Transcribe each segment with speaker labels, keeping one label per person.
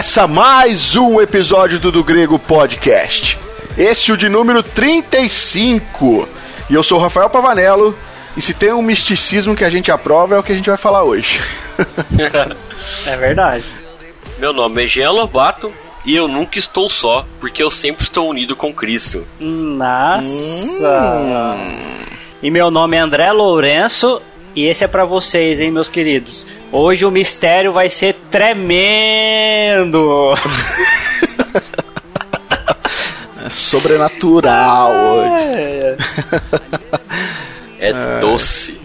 Speaker 1: Começa mais um episódio do Do Grego Podcast. Esse é o de número 35. E eu sou o Rafael Pavanello. E se tem um misticismo que a gente aprova, é o que a gente vai falar hoje.
Speaker 2: É verdade.
Speaker 3: Meu nome é Jean Lobato e eu nunca estou só, porque eu sempre estou unido com Cristo.
Speaker 2: Nossa! E meu nome é André Lourenço e esse é pra vocês, hein, meus queridos. Hoje o mistério vai ser tremendo!
Speaker 1: É sobrenatural hoje.
Speaker 3: É doce.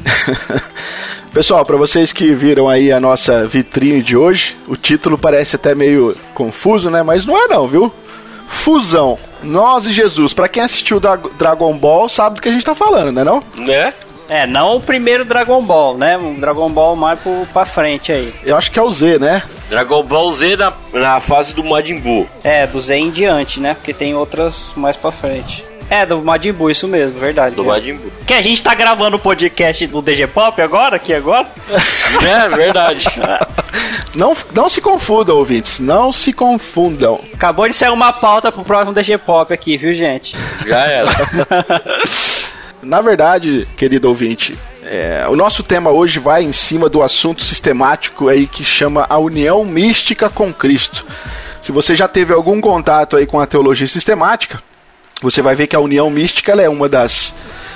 Speaker 1: Pessoal, para vocês que viram aí a nossa vitrine de hoje, o título parece até meio confuso, né? Mas não é não, viu? Fusão. Nós e Jesus. Para quem assistiu Dra- Dragon Ball, sabe do que a gente tá falando, né não?
Speaker 3: Né?
Speaker 2: É, não o primeiro Dragon Ball, né? Um Dragon Ball mais pro, pra frente aí.
Speaker 1: Eu acho que é o Z, né?
Speaker 3: Dragon Ball Z na, na fase do Majin Buu.
Speaker 2: É, do Z em diante, né? Porque tem outras mais pra frente. É, do Majin Buu, isso mesmo, verdade.
Speaker 3: Do
Speaker 2: É.
Speaker 3: Majin Buu.
Speaker 2: Que a gente tá gravando o podcast do DG Pop agora, aqui agora?
Speaker 3: É verdade.
Speaker 1: Não, não se confundam, ouvintes. Não se confundam.
Speaker 2: Acabou de sair uma pauta pro próximo DG Pop aqui, viu, gente?
Speaker 3: Já era.
Speaker 1: Na verdade, querido ouvinte, é, o nosso tema hoje vai em cima do assunto sistemático aí que chama a união mística com Cristo. Se você já teve algum contato aí com a teologia sistemática, você vai ver que a união mística é uma das,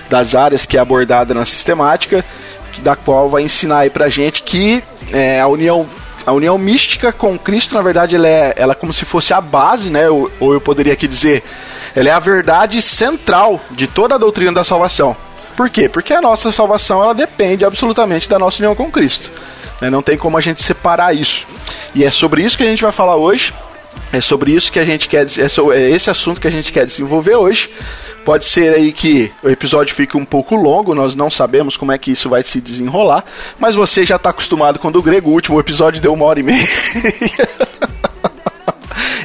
Speaker 1: das áreas que é abordada na sistemática, que, da qual vai ensinar aí pra gente que é, a união a união mística com Cristo, na verdade, ela é, ela é como se fosse a base, né? Ou, ou eu poderia aqui dizer, ela é a verdade central de toda a doutrina da salvação. Por quê? Porque a nossa salvação ela depende absolutamente da nossa união com Cristo. né? Não tem como a gente separar isso. E é sobre isso que a gente vai falar hoje. É sobre isso que a gente quer, é é esse assunto que a gente quer desenvolver hoje. Pode ser aí que o episódio fique um pouco longo, nós não sabemos como é que isso vai se desenrolar, mas você já está acostumado com o do grego, o último episódio deu uma hora e meia.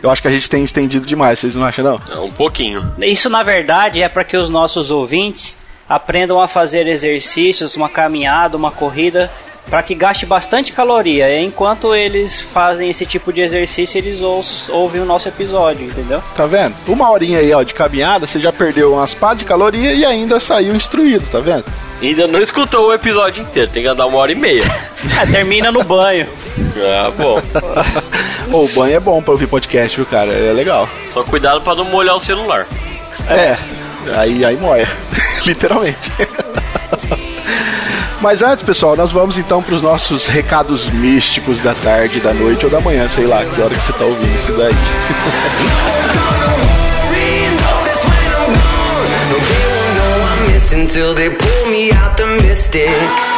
Speaker 1: Eu acho que a gente tem estendido demais, vocês não acham não?
Speaker 3: É, Um pouquinho.
Speaker 2: Isso, na verdade, é para que os nossos ouvintes aprendam a fazer exercícios, uma caminhada, uma corrida, para que gaste bastante caloria. Enquanto eles fazem esse tipo de exercício, eles ouvem o nosso episódio, entendeu?
Speaker 1: Tá vendo? Uma horinha aí, ó, de caminhada, você já perdeu umas pá de caloria e ainda saiu instruído, tá vendo?
Speaker 3: Ainda não escutou o episódio inteiro, tem que andar uma hora e meia.
Speaker 2: É, termina no banho.
Speaker 3: Ah, bom.
Speaker 1: O banho é bom pra ouvir podcast, viu, cara? É legal.
Speaker 3: Só cuidado pra não molhar o celular.
Speaker 1: É, aí, aí moia, literalmente. Mas antes, pessoal, nós vamos então para os nossos recados místicos da tarde, da noite ou da manhã, sei lá, que hora que você tá ouvindo isso daí.
Speaker 4: Till they pull me out the mystic.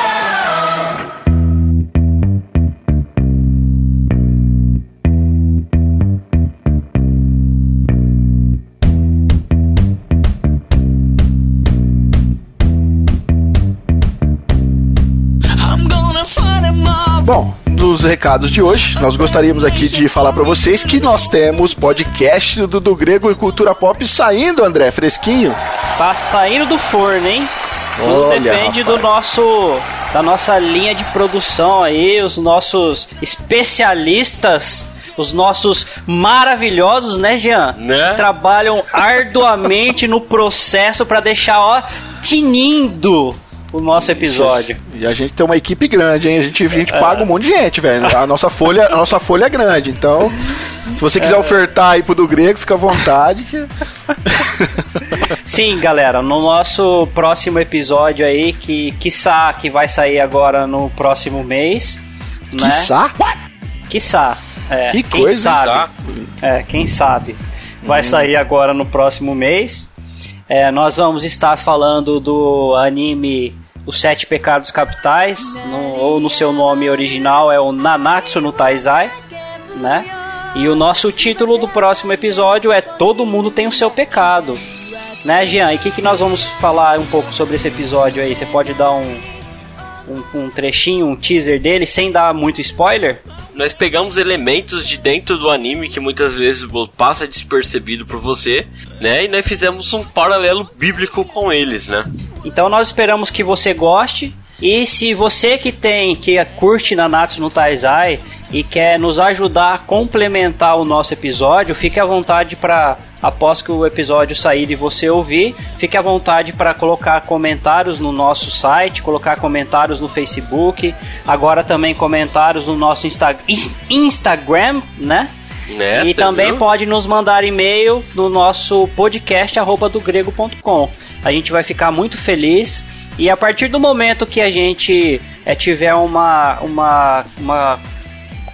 Speaker 1: Bom, dos recados de hoje, nós gostaríamos aqui de falar para vocês que nós temos podcast do, do Grego e Cultura Pop saindo, André, fresquinho.
Speaker 2: Tá saindo do forno, hein? Tudo
Speaker 1: Olha,
Speaker 2: depende do
Speaker 1: rapaz.
Speaker 2: nosso da nossa linha de produção aí, os nossos especialistas, os nossos maravilhosos, né, Jean?
Speaker 3: Né?
Speaker 2: Trabalham arduamente no processo para deixar ó tinindo o nosso episódio.
Speaker 1: E a gente tem uma equipe grande, hein? A gente, a gente paga um monte de gente, velho. A nossa folha, a nossa folha é grande, então se você quiser ofertar aí pro do Grego, fica à vontade. que-
Speaker 2: Sim, galera, no nosso próximo episódio aí, que quiçá que vai sair agora no próximo mês, né?
Speaker 1: Quiçá?
Speaker 2: Quiçá. É,
Speaker 1: Que
Speaker 2: quem
Speaker 1: coisa.
Speaker 2: sabe. É, quem sabe. Vai sair agora no próximo mês. É, nós vamos estar falando do anime Os Sete Pecados Capitais, no- ou no seu nome original é o Nanatsu no Taizai, né? E o nosso título do próximo episódio é Todo Mundo Tem o Seu Pecado. Né, Jean? E o que, que nós vamos falar um pouco sobre esse episódio aí? Você pode dar um, um, um trechinho, um teaser dele, sem dar muito spoiler?
Speaker 3: Nós pegamos elementos de dentro do anime que muitas vezes passa despercebido por você, né? E nós fizemos um paralelo bíblico com eles, né?
Speaker 2: Então nós esperamos que você goste. E se você que tem, que curte Nanatsu no Taizai e quer nos ajudar a complementar o nosso episódio, fique à vontade para após que o episódio sair e você ouvir, fique à vontade para colocar comentários no nosso site, colocar comentários no Facebook, agora também comentários no nosso Insta Instagram, né?
Speaker 3: É,
Speaker 2: e também viu? pode nos mandar e-mail no nosso podcast arroba do grego.com. A gente vai ficar muito feliz e a partir do momento que a gente é, tiver uma, uma, uma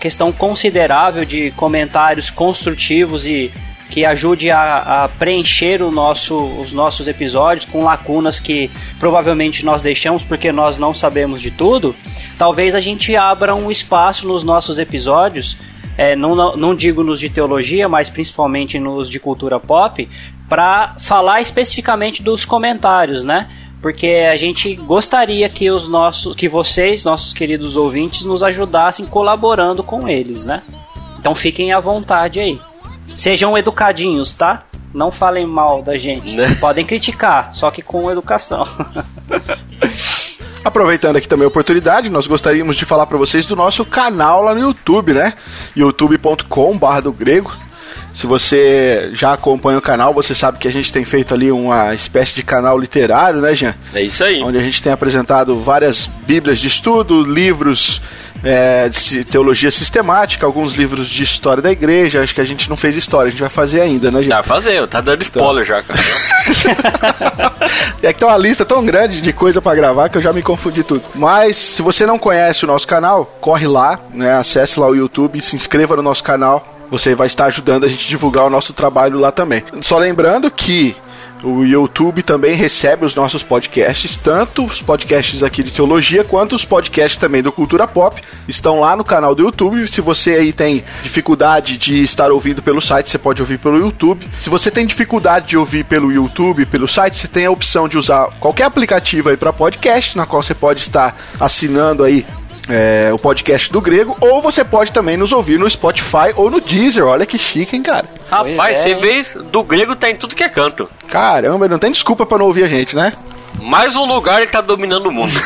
Speaker 2: questão considerável de comentários construtivos e que ajude a, a, preencher nosso, os nossos episódios com lacunas que provavelmente nós deixamos porque nós não sabemos de tudo, talvez a gente abra um espaço nos nossos episódios, é, não, não, não digo nos de teologia, mas principalmente nos de cultura pop, para falar especificamente dos comentários, né? porque a gente gostaria que os nossos, que vocês, nossos queridos ouvintes, nos ajudassem colaborando com eles, né? Então fiquem à vontade aí. Sejam educadinhos, tá? Não falem mal da gente. Né? Podem criticar, só que com educação.
Speaker 1: Aproveitando aqui também a oportunidade, nós gostaríamos de falar para vocês do nosso canal lá no YouTube, né? youtube.com/barra do grego. Se você já acompanha o canal, você sabe que a gente tem feito ali uma espécie de canal literário, né, Jean?
Speaker 3: É isso aí.
Speaker 1: Onde a gente tem apresentado várias bíblias de estudo, livros é, de teologia sistemática, alguns livros de história da igreja. Acho que a gente não fez história, a gente vai fazer ainda, né, Jean?
Speaker 3: Vai fazer, tá dando spoiler então... já,
Speaker 1: cara. é que tem uma lista tão grande de coisa para gravar que eu já me confundi tudo. Mas, se você não conhece o nosso canal, corre lá, né, acesse lá o YouTube, se inscreva no nosso canal você vai estar ajudando a gente a divulgar o nosso trabalho lá também. Só lembrando que o YouTube também recebe os nossos podcasts, tanto os podcasts aqui de teologia quanto os podcasts também do Cultura Pop, estão lá no canal do YouTube. Se você aí tem dificuldade de estar ouvindo pelo site, você pode ouvir pelo YouTube. Se você tem dificuldade de ouvir pelo YouTube, pelo site, você tem a opção de usar qualquer aplicativo aí para podcast, na qual você pode estar assinando aí é, o podcast do Grego, ou você pode também nos ouvir no Spotify ou no Deezer. Olha que chique, hein, cara?
Speaker 3: Rapaz, é. você vê, do Grego tá em tudo que é canto.
Speaker 1: Caramba, não tem desculpa para não ouvir a gente, né?
Speaker 3: Mais um lugar ele tá dominando o mundo.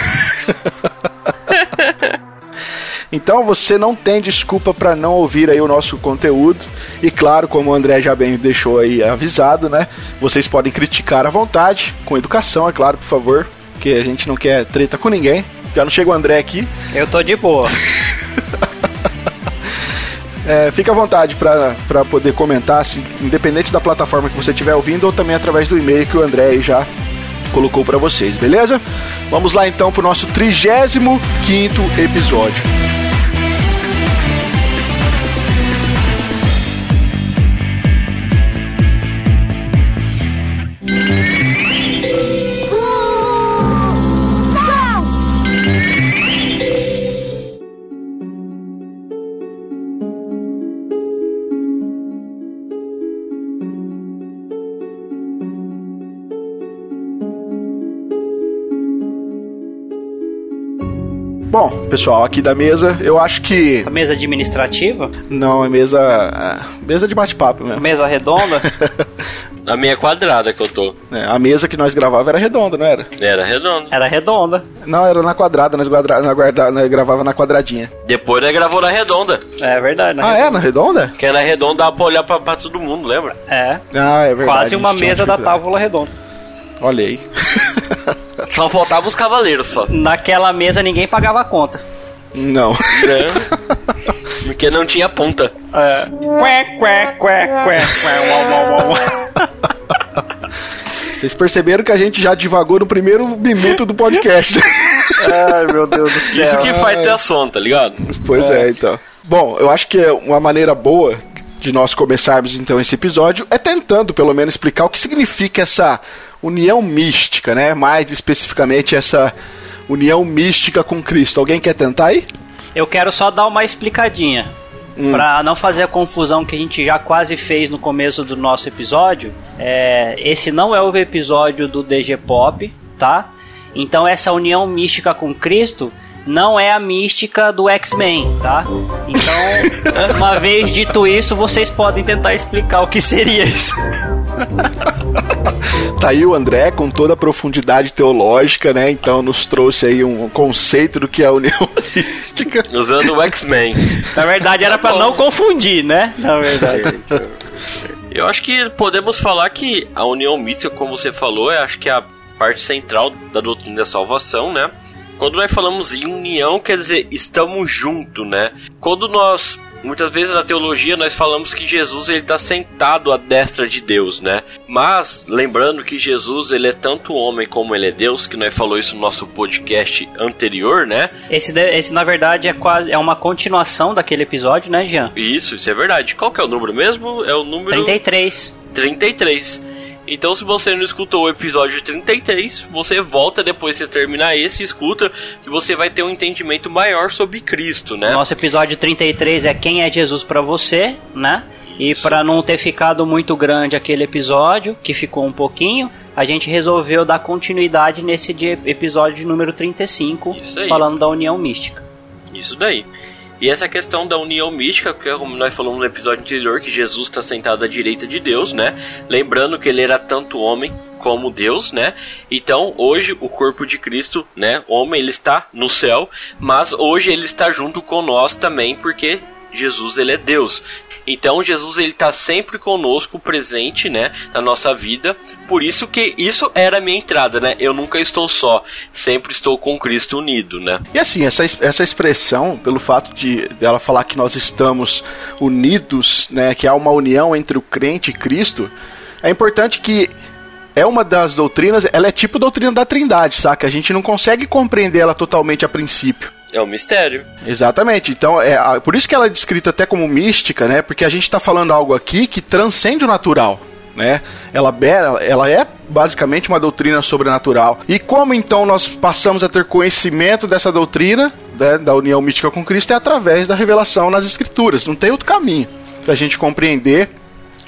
Speaker 1: Então você não tem desculpa para não ouvir aí o nosso conteúdo. E claro, como o André já bem deixou aí avisado, né? Vocês podem criticar à vontade, com educação, é claro, por favor, porque a gente não quer treta com ninguém. Já não chega o André aqui.
Speaker 2: Eu tô de boa.
Speaker 1: é, fica à vontade para poder comentar, assim, independente da plataforma que você estiver ouvindo ou também através do e-mail que o André já colocou para vocês, beleza? Vamos lá então pro nosso 35 quinto episódio. Bom, pessoal, aqui da mesa, eu acho que.
Speaker 2: A mesa administrativa?
Speaker 1: Não, é mesa. É, mesa de bate-papo mesmo.
Speaker 2: Mesa redonda?
Speaker 3: A minha quadrada que eu tô.
Speaker 1: É, a mesa que nós gravava era redonda, não era?
Speaker 3: Era redonda.
Speaker 2: Era redonda.
Speaker 1: Não, era na quadrada, nós, guarda, nós, guarda, nós gravava na quadradinha.
Speaker 3: Depois nós gravou na redonda.
Speaker 2: É verdade,
Speaker 1: Ah, redonda. é? Na redonda?
Speaker 3: Que na redonda dá pra olhar pra, pra todo mundo, lembra?
Speaker 2: É.
Speaker 1: Ah, é verdade.
Speaker 2: Quase uma mesa da tábua redonda.
Speaker 1: Olha aí.
Speaker 3: Só faltava os cavaleiros só.
Speaker 2: Naquela mesa ninguém pagava a conta.
Speaker 1: Não.
Speaker 3: É. Porque não tinha ponta.
Speaker 2: É. Qué, qué, qué, qué, qué.
Speaker 1: Vocês perceberam que a gente já divagou no primeiro minuto do podcast.
Speaker 2: Ai, meu Deus do céu.
Speaker 3: Isso que faz ter a som, tá ligado?
Speaker 1: Pois é. é, então. Bom, eu acho que é uma maneira boa de nós começarmos então esse episódio é tentando pelo menos explicar o que significa essa união mística, né? Mais especificamente essa união mística com Cristo. Alguém quer tentar aí?
Speaker 2: Eu quero só dar uma explicadinha. Hum. Para não fazer a confusão que a gente já quase fez no começo do nosso episódio, é, esse não é o episódio do DG Pop, tá? Então essa união mística com Cristo não é a mística do X-Men, tá? Então, uma vez dito isso, vocês podem tentar explicar o que seria isso.
Speaker 1: Tá aí o André com toda a profundidade teológica, né? Então nos trouxe aí um conceito do que é a união mística.
Speaker 3: Usando o X-Men.
Speaker 2: Na verdade era para não confundir, né? Na verdade.
Speaker 3: Eu acho que podemos falar que a união mística, como você falou, é acho que é a parte central da doutrina da salvação, né? Quando nós falamos em união, quer dizer, estamos juntos, né? Quando nós Muitas vezes na teologia nós falamos que Jesus ele está sentado à destra de Deus, né? Mas lembrando que Jesus ele é tanto homem como ele é Deus, que nós falou isso no nosso podcast anterior, né?
Speaker 2: Esse, esse na verdade é quase é uma continuação daquele episódio, né, Jean?
Speaker 3: Isso, isso é verdade. Qual que é o número mesmo? É o número
Speaker 2: 33.
Speaker 3: 33. Então, se você não escutou o episódio 33, você volta depois de terminar esse e escuta, que você vai ter um entendimento maior sobre Cristo, né?
Speaker 2: Nosso episódio 33 é Quem é Jesus para você, né? E para não ter ficado muito grande aquele episódio, que ficou um pouquinho, a gente resolveu dar continuidade nesse episódio número 35, falando da união mística.
Speaker 3: Isso daí. E essa questão da união mística, que como nós falamos no episódio anterior, que Jesus está sentado à direita de Deus, né? Lembrando que ele era tanto homem como Deus, né? Então, hoje o corpo de Cristo, né, homem, ele está no céu, mas hoje ele está junto com nós também, porque Jesus ele é Deus. Então Jesus ele está sempre conosco, presente, né, na nossa vida. Por isso que isso era a minha entrada, né? Eu nunca estou só, sempre estou com Cristo unido, né?
Speaker 1: E assim essa, essa expressão, pelo fato de dela falar que nós estamos unidos, né, que há uma união entre o crente e Cristo, é importante que é uma das doutrinas, ela é tipo doutrina da Trindade, saca? A gente não consegue compreender ela totalmente a princípio.
Speaker 3: É um mistério.
Speaker 1: Exatamente. Então, é por isso que ela é descrita até como mística, né? Porque a gente está falando algo aqui que transcende o natural. Né? Ela, ela é basicamente uma doutrina sobrenatural. E como então nós passamos a ter conhecimento dessa doutrina, né, da união mística com Cristo, é através da revelação nas Escrituras. Não tem outro caminho para a gente compreender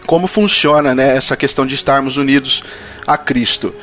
Speaker 1: como funciona né, essa questão de estarmos unidos a Cristo.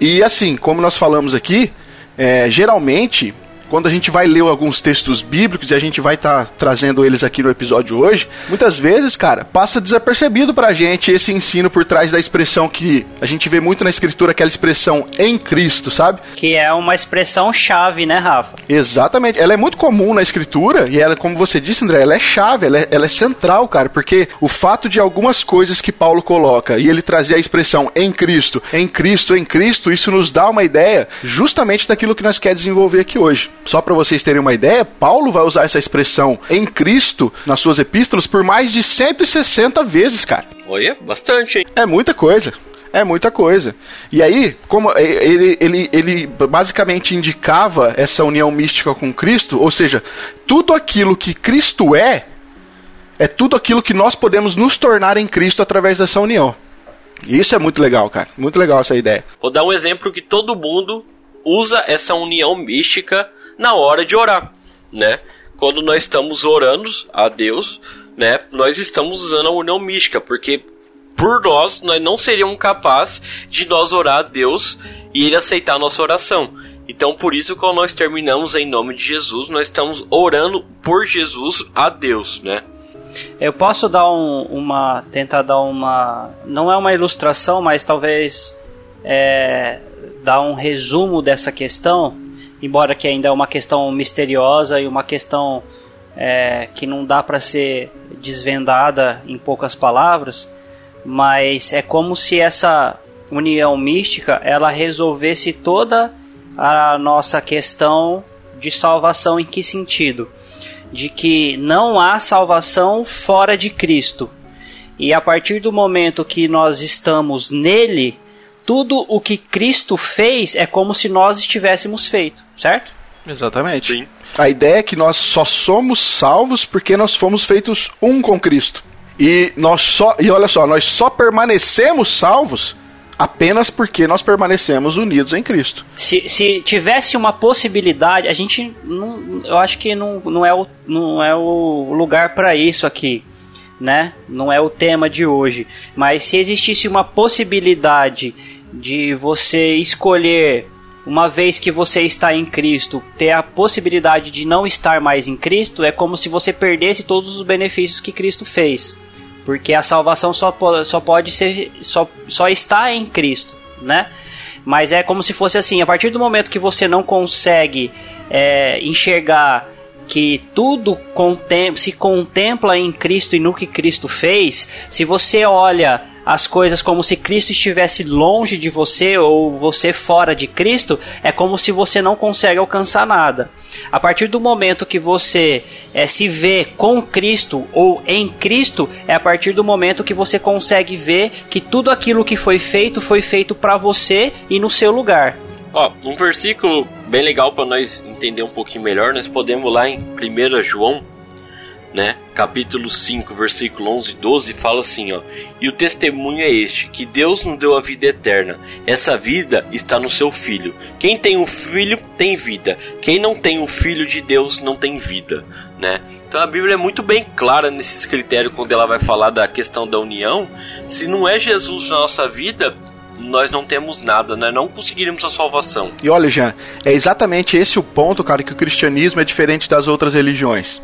Speaker 1: E assim, como nós falamos aqui, é, geralmente quando a gente vai ler alguns textos bíblicos e a gente vai estar tá trazendo eles aqui no episódio hoje, muitas vezes, cara, passa desapercebido pra gente esse ensino por trás da expressão que a gente vê muito na escritura, aquela expressão em Cristo, sabe?
Speaker 2: Que é uma expressão chave, né, Rafa?
Speaker 1: Exatamente. Ela é muito comum na escritura e ela, como você disse, André, ela é chave, ela é, ela é central, cara, porque o fato de algumas coisas que Paulo coloca e ele trazer a expressão em Cristo, em Cristo, em Cristo, isso nos dá uma ideia justamente daquilo que nós quer desenvolver aqui hoje. Só para vocês terem uma ideia, Paulo vai usar essa expressão em Cristo nas suas epístolas por mais de 160 vezes, cara.
Speaker 3: Olha, bastante, hein?
Speaker 1: É muita coisa. É muita coisa. E aí, como ele, ele, ele basicamente indicava essa união mística com Cristo, ou seja, tudo aquilo que Cristo é, é tudo aquilo que nós podemos nos tornar em Cristo através dessa união. E isso é muito legal, cara. Muito legal essa ideia.
Speaker 3: Vou dar um exemplo que todo mundo usa essa união mística na hora de orar, né? Quando nós estamos orando a Deus, né? Nós estamos usando a união mística, porque por nós, nós não seríamos capazes de nós orar a Deus e Ele aceitar a nossa oração. Então, por isso, quando nós terminamos em nome de Jesus, nós estamos orando por Jesus a Deus, né?
Speaker 2: Eu posso dar um, uma. tentar dar uma. Não é uma ilustração, mas talvez é, dar um resumo dessa questão embora que ainda é uma questão misteriosa e uma questão é, que não dá para ser desvendada em poucas palavras, mas é como se essa união mística ela resolvesse toda a nossa questão de salvação em que sentido? De que não há salvação fora de Cristo. E a partir do momento que nós estamos nele, tudo o que Cristo fez é como se nós estivéssemos feito, certo?
Speaker 1: Exatamente. Sim. A ideia é que nós só somos salvos porque nós fomos feitos um com Cristo. E nós só, e olha só, nós só permanecemos salvos apenas porque nós permanecemos unidos em Cristo.
Speaker 2: Se, se tivesse uma possibilidade, a gente não, eu acho que não, não, é, o, não é o lugar para isso aqui, né? Não é o tema de hoje. Mas se existisse uma possibilidade de você escolher uma vez que você está em Cristo, ter a possibilidade de não estar mais em Cristo é como se você perdesse todos os benefícios que Cristo fez. Porque a salvação só, só pode ser. Só, só está em Cristo, né? Mas é como se fosse assim: a partir do momento que você não consegue é, enxergar que tudo contem se contempla em Cristo e no que Cristo fez, se você olha as coisas como se Cristo estivesse longe de você ou você fora de Cristo, é como se você não consegue alcançar nada. A partir do momento que você é, se vê com Cristo ou em Cristo, é a partir do momento que você consegue ver que tudo aquilo que foi feito foi feito para você e no seu lugar.
Speaker 3: Ó, um versículo bem legal para nós entender um pouquinho melhor, nós podemos lá em 1 João, né, capítulo 5, versículo 11 e 12, fala assim, ó: "E o testemunho é este, que Deus nos deu a vida eterna. Essa vida está no seu filho. Quem tem um filho tem vida. Quem não tem o um filho de Deus não tem vida", né? Então a Bíblia é muito bem clara nesses critérios quando ela vai falar da questão da união. Se não é Jesus na nossa vida, nós não temos nada? Não conseguiríamos a salvação.
Speaker 1: E olha, Jean, é exatamente esse o ponto, cara, que o cristianismo é diferente das outras religiões.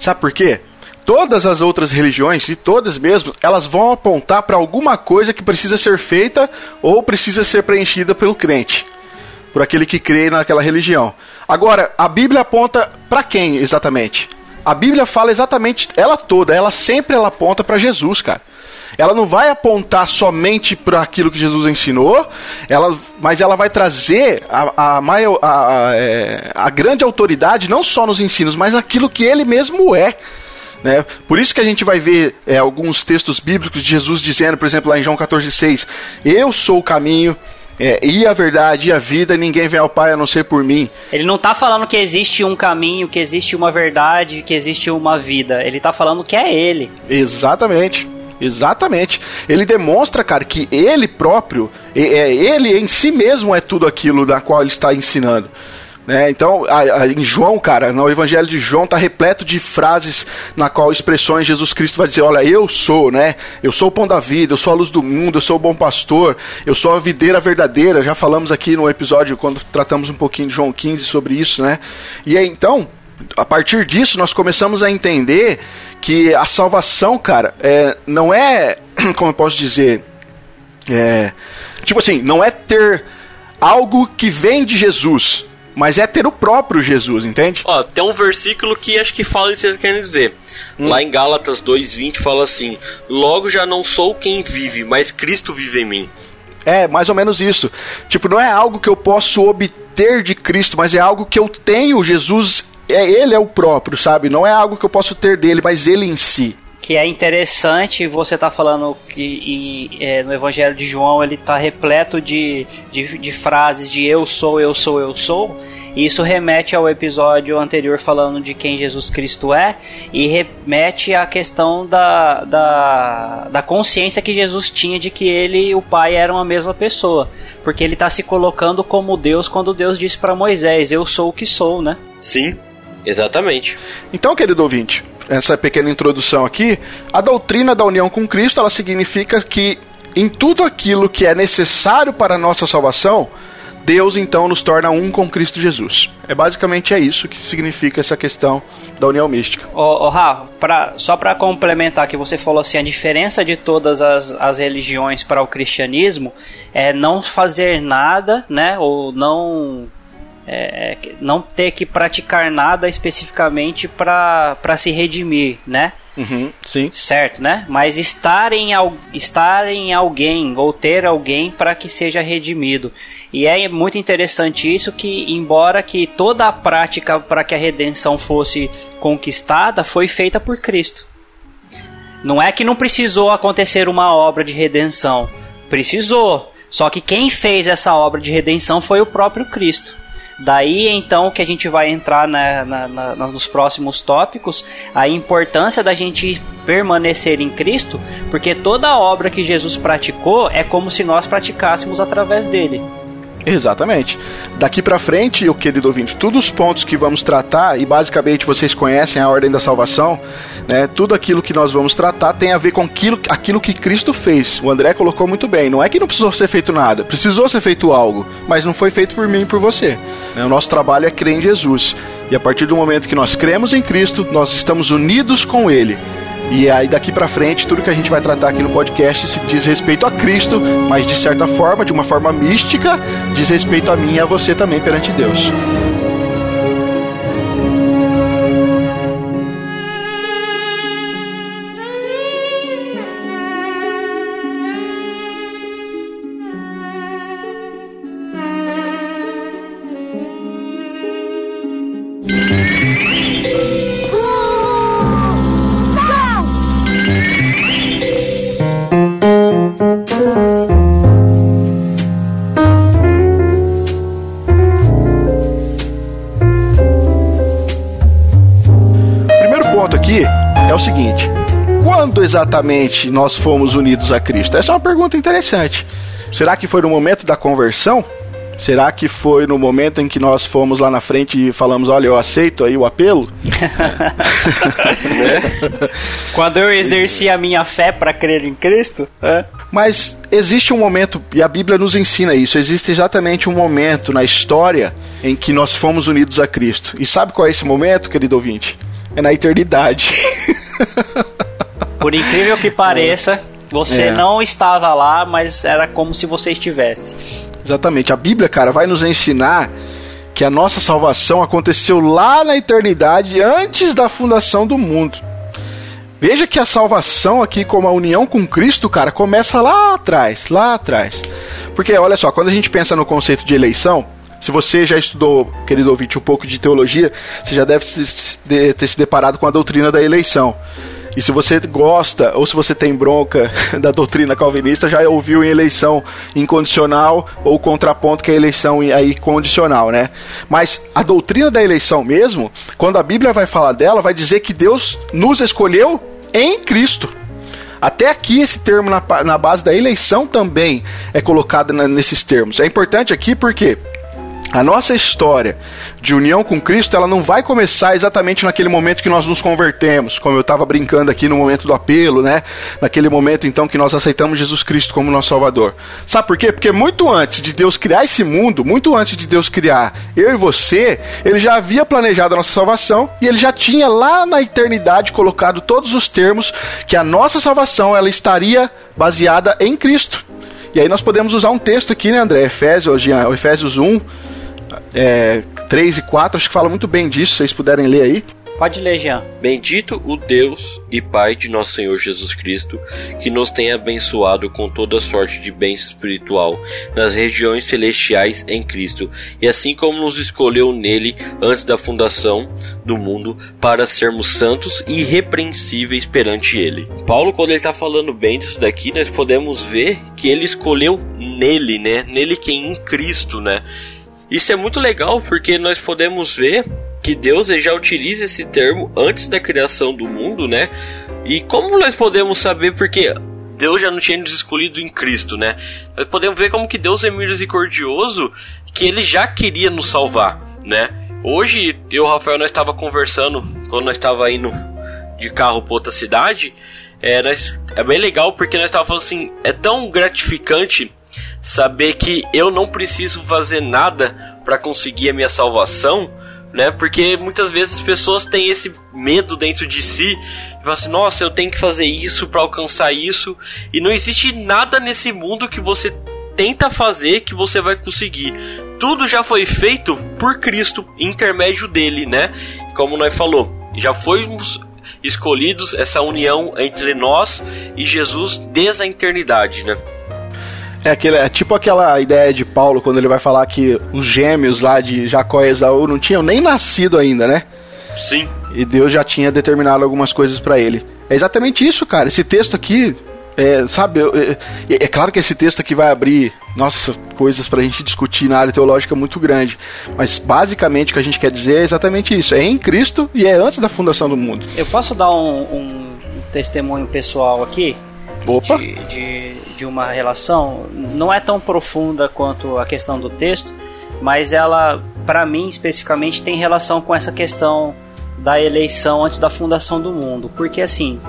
Speaker 1: Sabe por quê? Todas as outras religiões, e todas mesmo, elas vão apontar para alguma coisa que precisa ser feita ou precisa ser preenchida pelo crente, por aquele que crê naquela religião. Agora, a Bíblia aponta para quem exatamente? A Bíblia fala exatamente ela toda, ela sempre ela aponta para Jesus, cara ela não vai apontar somente para aquilo que Jesus ensinou, ela, mas ela vai trazer a, a, maior, a, a, é, a grande autoridade não só nos ensinos, mas aquilo que ele mesmo é. Né? Por isso que a gente vai ver é, alguns textos bíblicos de Jesus dizendo, por exemplo, lá em João 14,6: Eu sou o caminho, é, e a verdade e a vida, ninguém vem ao Pai a não ser por mim.
Speaker 2: Ele não está falando que existe um caminho, que existe uma verdade, que existe uma vida. Ele está falando que é Ele.
Speaker 1: Exatamente. Exatamente. Ele demonstra, cara, que ele próprio, é, ele em si mesmo é tudo aquilo da qual ele está ensinando. Né? Então, a, a, em João, cara, no Evangelho de João está repleto de frases na qual expressões Jesus Cristo vai dizer: Olha, eu sou, né? Eu sou o pão da vida, eu sou a luz do mundo, eu sou o bom pastor, eu sou a videira verdadeira. Já falamos aqui no episódio quando tratamos um pouquinho de João 15 sobre isso, né? E aí, então, a partir disso, nós começamos a entender que a salvação, cara, é, não é, como eu posso dizer, é, tipo assim, não é ter algo que vem de Jesus, mas é ter o próprio Jesus, entende?
Speaker 3: Ó, tem um versículo que acho que fala isso que você tá quer dizer. Hum. Lá em Gálatas 2:20 fala assim: "Logo já não sou quem vive, mas Cristo vive em mim."
Speaker 1: É, mais ou menos isso. Tipo, não é algo que eu posso obter de Cristo, mas é algo que eu tenho Jesus é ele é o próprio, sabe? Não é algo que eu posso ter dele, mas ele em si.
Speaker 2: Que é interessante você tá falando que em, é, no Evangelho de João ele tá repleto de, de, de frases de eu sou, eu sou, eu sou. E isso remete ao episódio anterior falando de quem Jesus Cristo é e remete à questão da, da, da consciência que Jesus tinha de que ele e o Pai eram a mesma pessoa. Porque ele está se colocando como Deus quando Deus disse para Moisés: Eu sou o que sou, né?
Speaker 3: Sim, Exatamente.
Speaker 1: Então, querido ouvinte, essa pequena introdução aqui, a doutrina da união com Cristo, ela significa que em tudo aquilo que é necessário para a nossa salvação, Deus então nos torna um com Cristo Jesus. É basicamente é isso que significa essa questão da união mística.
Speaker 2: Ô, ô Rafa, pra, só para complementar que você falou assim, a diferença de todas as, as religiões para o cristianismo é não fazer nada, né, ou não é, não ter que praticar nada especificamente para se redimir, né?
Speaker 1: Uhum, sim.
Speaker 2: Certo, né? Mas estar em, estar em alguém ou ter alguém para que seja redimido. E é muito interessante isso que, embora que toda a prática para que a redenção fosse conquistada foi feita por Cristo. Não é que não precisou acontecer uma obra de redenção. Precisou. Só que quem fez essa obra de redenção foi o próprio Cristo. Daí então que a gente vai entrar na, na, na, nos próximos tópicos a importância da gente permanecer em Cristo, porque toda obra que Jesus praticou é como se nós praticássemos através dele.
Speaker 1: Exatamente. Daqui para frente, o querido ouvinte, todos os pontos que vamos tratar, e basicamente vocês conhecem a ordem da salvação, né? Tudo aquilo que nós vamos tratar tem a ver com aquilo, aquilo que Cristo fez. O André colocou muito bem. Não é que não precisou ser feito nada, precisou ser feito algo, mas não foi feito por mim e por você. Né? O nosso trabalho é crer em Jesus. E a partir do momento que nós cremos em Cristo, nós estamos unidos com Ele. E aí daqui para frente, tudo que a gente vai tratar aqui no podcast se diz respeito a Cristo, mas de certa forma, de uma forma mística, diz respeito a mim e a você também perante Deus. Exatamente nós fomos unidos a Cristo? Essa é uma pergunta interessante. Será que foi no momento da conversão? Será que foi no momento em que nós fomos lá na frente e falamos, olha, eu aceito aí o apelo?
Speaker 2: Quando eu exerci a minha fé para crer em Cristo? É.
Speaker 1: Mas existe um momento, e a Bíblia nos ensina isso, existe exatamente um momento na história em que nós fomos unidos a Cristo. E sabe qual é esse momento, querido ouvinte? É na eternidade.
Speaker 2: Por incrível que pareça, você é. não estava lá, mas era como se você estivesse.
Speaker 1: Exatamente. A Bíblia, cara, vai nos ensinar que a nossa salvação aconteceu lá na eternidade, antes da fundação do mundo. Veja que a salvação aqui, como a união com Cristo, cara, começa lá atrás, lá atrás. Porque, olha só, quando a gente pensa no conceito de eleição, se você já estudou, querido ouvinte, um pouco de teologia, você já deve ter se deparado com a doutrina da eleição. E se você gosta ou se você tem bronca da doutrina calvinista, já ouviu em eleição incondicional ou contraponto que é eleição aí condicional, né? Mas a doutrina da eleição mesmo, quando a Bíblia vai falar dela, vai dizer que Deus nos escolheu em Cristo. Até aqui esse termo na, na base da eleição também é colocado na, nesses termos. É importante aqui porque a nossa história de união com Cristo, ela não vai começar exatamente naquele momento que nós nos convertemos, como eu estava brincando aqui no momento do apelo, né? Naquele momento então que nós aceitamos Jesus Cristo como nosso Salvador. Sabe por quê? Porque muito antes de Deus criar esse mundo, muito antes de Deus criar eu e você, ele já havia planejado a nossa salvação e ele já tinha lá na eternidade colocado todos os termos que a nossa salvação ela estaria baseada em Cristo. E aí nós podemos usar um texto aqui, né, André? Efésios, Efésios 1, é, 3 e 4, acho que fala muito bem disso, se vocês puderem ler aí.
Speaker 2: Pode ler, Jean.
Speaker 3: Bendito o Deus e Pai de nosso Senhor Jesus Cristo, que nos tem abençoado com toda sorte de bens espiritual nas regiões celestiais em Cristo, e assim como nos escolheu nele antes da fundação do mundo para sermos santos e irrepreensíveis perante ele. Paulo, quando ele está falando bem disso daqui, nós podemos ver que ele escolheu nele, né? Nele que em Cristo, né? Isso é muito legal porque nós podemos ver que Deus já utiliza esse termo antes da criação do mundo, né? E como nós podemos saber porque Deus já não tinha nos escolhido em Cristo, né? Nós podemos ver como que Deus é misericordioso, que ele já queria nos salvar, né? Hoje eu Rafael nós estava conversando quando nós estava indo de carro para outra cidade, é, nós, é bem legal porque nós estávamos falando assim, é tão gratificante saber que eu não preciso fazer nada para conseguir a minha salvação, né? Porque muitas vezes as pessoas têm esse medo dentro de si, e falam assim: "Nossa, eu tenho que fazer isso para alcançar isso", e não existe nada nesse mundo que você tenta fazer que você vai conseguir. Tudo já foi feito por Cristo, intermédio dele, né? Como nós falou, já fomos escolhidos essa união entre nós e Jesus desde a eternidade, né?
Speaker 1: É, aquele, é tipo aquela ideia de Paulo quando ele vai falar que os gêmeos lá de Jacó e Esaú não tinham nem nascido ainda, né?
Speaker 3: Sim.
Speaker 1: E Deus já tinha determinado algumas coisas para ele. É exatamente isso, cara. Esse texto aqui, é, sabe, é, é, claro que esse texto aqui vai abrir, nossa, coisas pra gente discutir na área teológica muito grande. Mas basicamente o que a gente quer dizer é exatamente isso. É em Cristo e é antes da fundação do mundo.
Speaker 2: Eu posso dar um, um testemunho pessoal aqui? De, de, de uma relação. Não é tão profunda quanto a questão do texto, mas ela, para mim especificamente, tem relação com essa questão da eleição antes da fundação do mundo. Porque assim,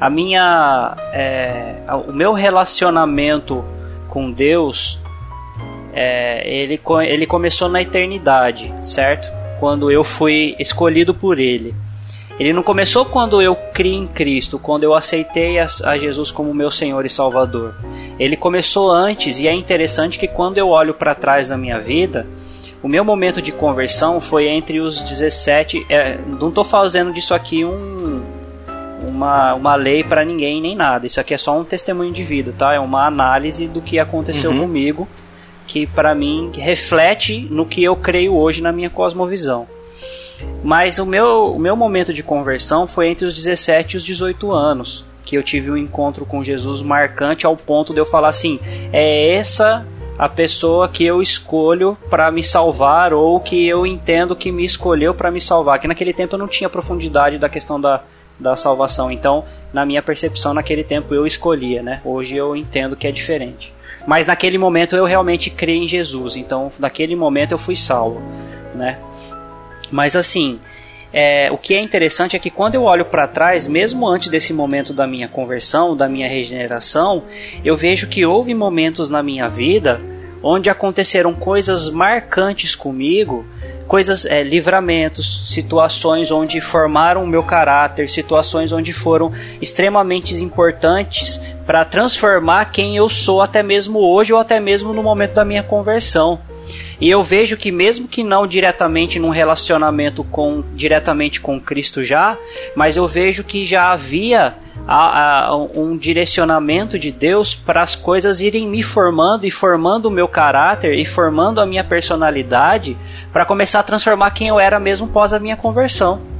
Speaker 2: a minha. É, o meu relacionamento com Deus. É, ele, ele começou na eternidade, certo? Quando eu fui escolhido por Ele. Ele não começou quando eu criei em Cristo, quando eu aceitei a, a, Jesus como meu Senhor e Salvador. Ele começou antes e é interessante que quando eu olho para trás na minha vida, o meu momento de conversão foi entre os 17. É, não estou fazendo disso aqui um, uma, uma lei para ninguém nem nada. Isso aqui é só um testemunho de vida, tá? É uma análise do que aconteceu uhum. comigo, que para mim reflete no que eu creio hoje na minha cosmovisão. Mas o meu, o meu momento de conversão foi entre os 17 e os 18 anos, que eu tive um encontro com Jesus marcante ao ponto de eu falar assim: é essa a pessoa que eu escolho para me salvar ou que eu entendo que me escolheu para me salvar. Que naquele tempo eu não tinha profundidade da questão da, da salvação. Então, na minha percepção, naquele tempo eu escolhia, né? Hoje eu entendo que é diferente. Mas naquele momento eu realmente criei em Jesus. Então, naquele momento eu fui salvo, né? Mas assim, é, o que é interessante é que quando eu olho para trás, mesmo antes desse momento da minha conversão, da minha regeneração, eu vejo que houve momentos na minha vida onde aconteceram coisas marcantes comigo, coisas, é, livramentos, situações onde formaram o meu caráter, situações onde foram extremamente importantes para transformar quem eu sou até mesmo hoje ou até mesmo no momento da minha conversão. E eu vejo que mesmo que não diretamente num relacionamento com diretamente com Cristo já, mas eu vejo que já havia a, a, um direcionamento de Deus para as coisas irem me formando e formando o meu caráter e formando a minha personalidade para começar a transformar quem eu era mesmo pós a minha conversão.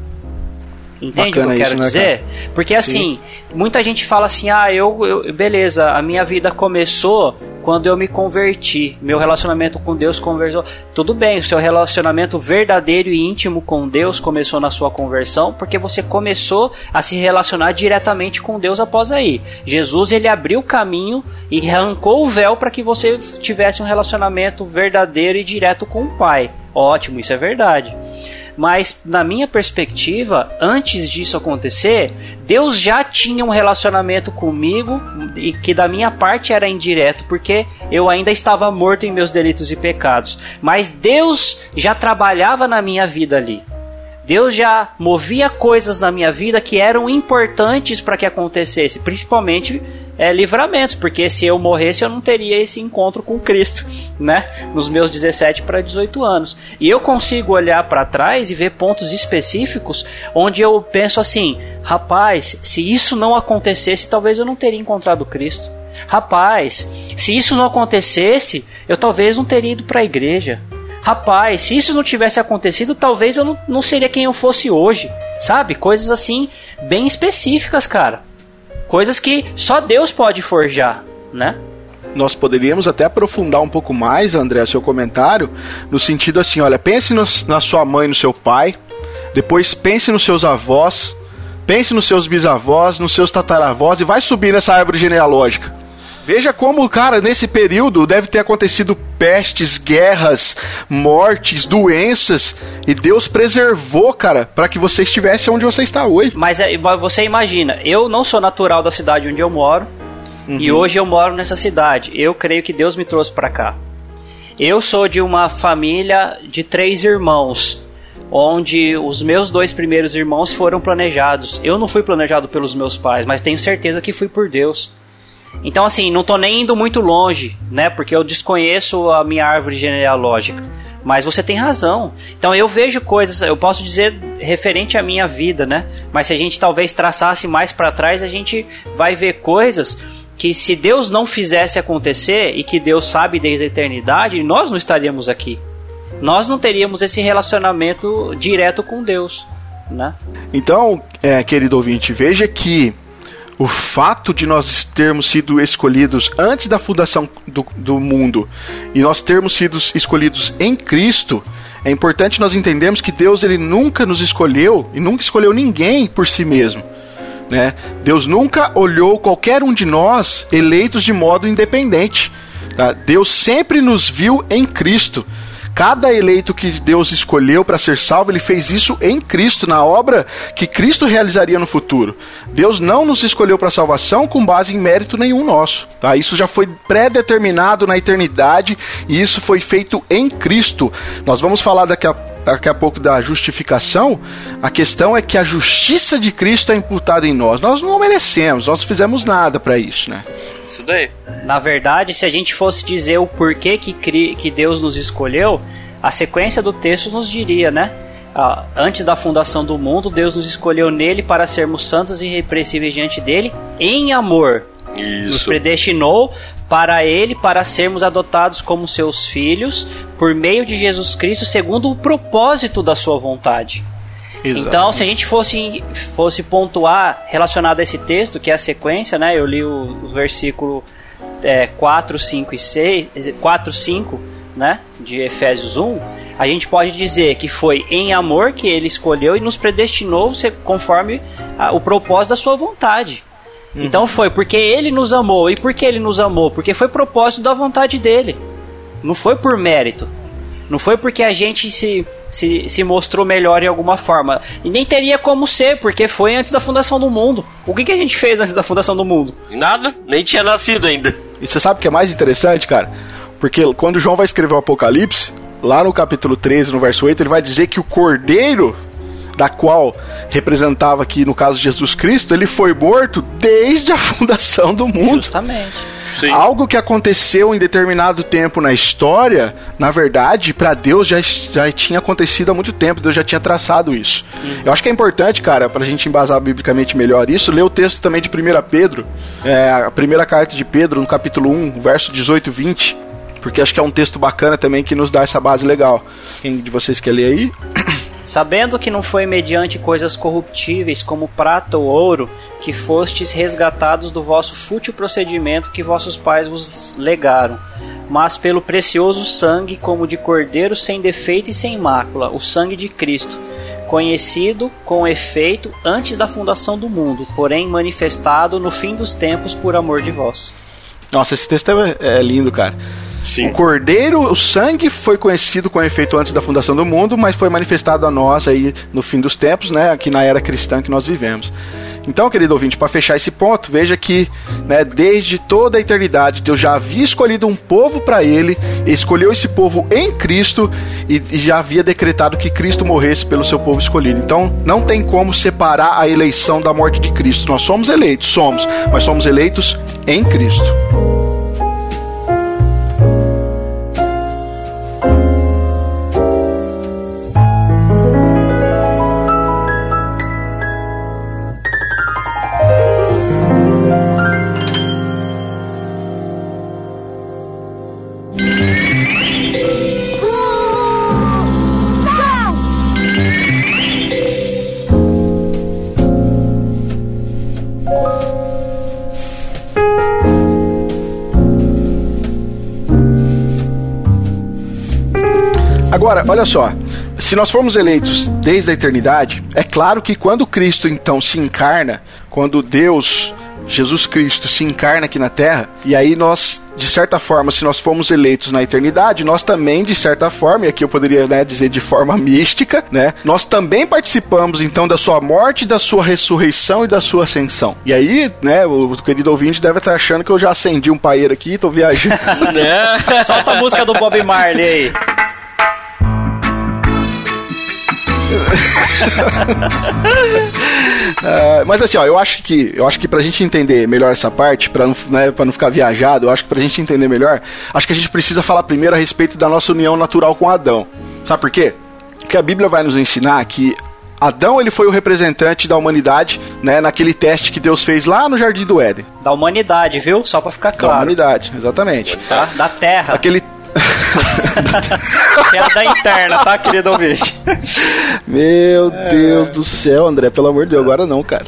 Speaker 2: Entende Bacana o que eu quero isso, né, dizer? Né, Porque assim, Sim. muita gente fala assim: ah, eu, eu, beleza, a minha vida começou quando eu me converti, meu relacionamento com Deus conversou. Tudo bem, o seu relacionamento verdadeiro e íntimo com Deus começou na sua conversão, porque você começou a se relacionar diretamente com Deus após aí. Jesus ele abriu o caminho e arrancou o véu para que você tivesse um relacionamento verdadeiro e direto com o Pai. Ótimo, isso é verdade. Mas, na minha perspectiva, antes disso acontecer, Deus já tinha um relacionamento comigo e que da minha parte era indireto, porque eu ainda estava morto em meus delitos e pecados. Mas Deus já trabalhava na minha vida ali. Deus já movia coisas na minha vida que eram importantes para que acontecesse, principalmente é, livramentos, porque se eu morresse eu não teria esse encontro com Cristo, né? Nos meus 17 para 18 anos. E eu consigo olhar para trás e ver pontos específicos onde eu penso assim: rapaz, se isso não acontecesse, talvez eu não teria encontrado Cristo. Rapaz, se isso não acontecesse, eu talvez não teria ido para a igreja. Rapaz, se isso não tivesse acontecido, talvez eu não, não seria quem eu fosse hoje. Sabe? Coisas assim, bem específicas, cara. Coisas que só Deus pode forjar, né?
Speaker 1: Nós poderíamos até aprofundar um pouco mais, André, seu comentário, no sentido assim, olha, pense no, na sua mãe, no seu pai, depois pense nos seus avós, pense nos seus bisavós, nos seus tataravós e vai subir nessa árvore genealógica. Veja como, cara, nesse período deve ter acontecido pestes, guerras, mortes, doenças, e Deus preservou, cara, para que você estivesse onde você está hoje.
Speaker 2: Mas é, você imagina, eu não sou natural da cidade onde eu moro, uhum. e hoje eu moro nessa cidade. Eu creio que Deus me trouxe para cá. Eu sou de uma família de três irmãos, onde os meus dois primeiros irmãos foram planejados. Eu não fui planejado pelos meus pais, mas tenho certeza que fui por Deus. Então, assim, não tô nem indo muito longe, né? Porque eu desconheço a minha árvore genealógica. Mas você tem razão. Então eu vejo coisas, eu posso dizer referente à minha vida, né? Mas se a gente talvez traçasse mais para trás, a gente vai ver coisas que se Deus não fizesse acontecer e que Deus sabe desde a eternidade, nós não estaríamos aqui. Nós não teríamos esse relacionamento direto com Deus, né?
Speaker 1: Então, é, querido ouvinte, veja que o fato de nós termos sido escolhidos antes da fundação do, do mundo e nós termos sido escolhidos em Cristo, é importante nós entendermos que Deus ele nunca nos escolheu e nunca escolheu ninguém por si mesmo. né? Deus nunca olhou qualquer um de nós eleitos de modo independente. Tá? Deus sempre nos viu em Cristo. Cada eleito que Deus escolheu para ser salvo, ele fez isso em Cristo, na obra que Cristo realizaria no futuro. Deus não nos escolheu para salvação com base em mérito nenhum nosso. Tá? Isso já foi pré-determinado na eternidade e isso foi feito em Cristo. Nós vamos falar daqui a daqui a pouco da justificação, a questão é que a justiça de Cristo é imputada em nós. Nós não merecemos, nós não fizemos nada para isso, né?
Speaker 3: Isso daí.
Speaker 2: Na verdade, se a gente fosse dizer o porquê que, que Deus nos escolheu, a sequência do texto nos diria, né? Ah, antes da fundação do mundo, Deus nos escolheu nele para sermos santos e irrepreensíveis diante dele em amor.
Speaker 3: Isso.
Speaker 2: Nos predestinou para ele para sermos adotados como seus filhos por meio de Jesus Cristo, segundo o propósito da sua vontade. Exato. Então, se a gente fosse, fosse pontuar relacionado a esse texto, que é a sequência, né? Eu li o, o versículo é, 4, 5 e 6, 4, 5, né? De Efésios 1, a gente pode dizer que foi em amor que ele escolheu e nos predestinou conforme a, o propósito da sua vontade. Uhum. Então foi porque ele nos amou. E por que ele nos amou? Porque foi propósito da vontade dele. Não foi por mérito. Não foi porque a gente se, se, se mostrou melhor em alguma forma. E nem teria como ser, porque foi antes da fundação do mundo. O que, que a gente fez antes da fundação do mundo?
Speaker 3: Nada, nem tinha nascido ainda.
Speaker 1: E você sabe o que é mais interessante, cara? Porque quando João vai escrever o Apocalipse, lá no capítulo 13, no verso 8, ele vai dizer que o cordeiro da qual representava aqui, no caso, Jesus Cristo, ele foi morto desde a fundação do mundo.
Speaker 2: Justamente.
Speaker 1: Sim. Algo que aconteceu em determinado tempo na história, na verdade, para Deus já, já tinha acontecido há muito tempo, Deus já tinha traçado isso. Uhum. Eu acho que é importante, cara, pra gente embasar biblicamente melhor isso, ler o texto também de 1 Pedro, é, a primeira carta de Pedro, no capítulo 1, verso 18 e 20, porque acho que é um texto bacana também que nos dá essa base legal. Quem de vocês quer ler aí?
Speaker 2: Sabendo que não foi mediante coisas corruptíveis como prata ou ouro que fostes resgatados do vosso fútil procedimento que vossos pais vos legaram, mas pelo precioso sangue como de cordeiro sem defeito e sem mácula, o sangue de Cristo, conhecido com efeito antes da fundação do mundo, porém manifestado no fim dos tempos por amor de vós.
Speaker 1: Nossa, esse texto é, é lindo, cara.
Speaker 3: Sim.
Speaker 1: O cordeiro, o sangue foi conhecido com efeito antes da fundação do mundo, mas foi manifestado a nós aí no fim dos tempos, né, aqui na era cristã que nós vivemos. Então, querido ouvinte, para fechar esse ponto, veja que, né, desde toda a eternidade, Deus já havia escolhido um povo para ele, escolheu esse povo em Cristo e, e, já havia decretado que Cristo morresse pelo seu povo escolhido. Então, não tem como separar a eleição da morte de Cristo. Nós somos eleitos, somos, mas somos eleitos em Cristo. Agora, olha só. Se nós formos eleitos desde a eternidade, é claro que quando Cristo então se encarna, quando Deus, Jesus Cristo, se encarna aqui na terra, e aí nós, de certa forma, se nós formos eleitos na eternidade, nós também, de certa forma, e aqui eu poderia né, dizer de forma mística, né, nós também participamos então da sua morte, da sua ressurreição e da sua ascensão. E aí, né, o querido ouvinte deve estar achando que eu já acendi um paeiro aqui, tô viajando.
Speaker 2: Né? Solta a música do Bob Marley aí.
Speaker 1: Uh, mas assim, ó, eu acho que eu acho que pra gente entender melhor essa parte, pra não, né, pra não ficar viajado, eu acho que pra gente entender melhor, acho que a gente precisa falar primeiro a respeito da nossa união natural com Adão. Sabe por quê? Porque a Bíblia vai nos ensinar que Adão ele foi o representante da humanidade, né, naquele teste que Deus fez lá no Jardim do Éden.
Speaker 2: Da humanidade, viu? Só para ficar claro.
Speaker 1: Da humanidade, exatamente.
Speaker 2: Tá? Da Terra.
Speaker 1: Aquele
Speaker 2: Piada interna, tá, querido ouvinte?
Speaker 1: Meu é. Deus do céu, André, pelo amor de Deus, agora não, cara.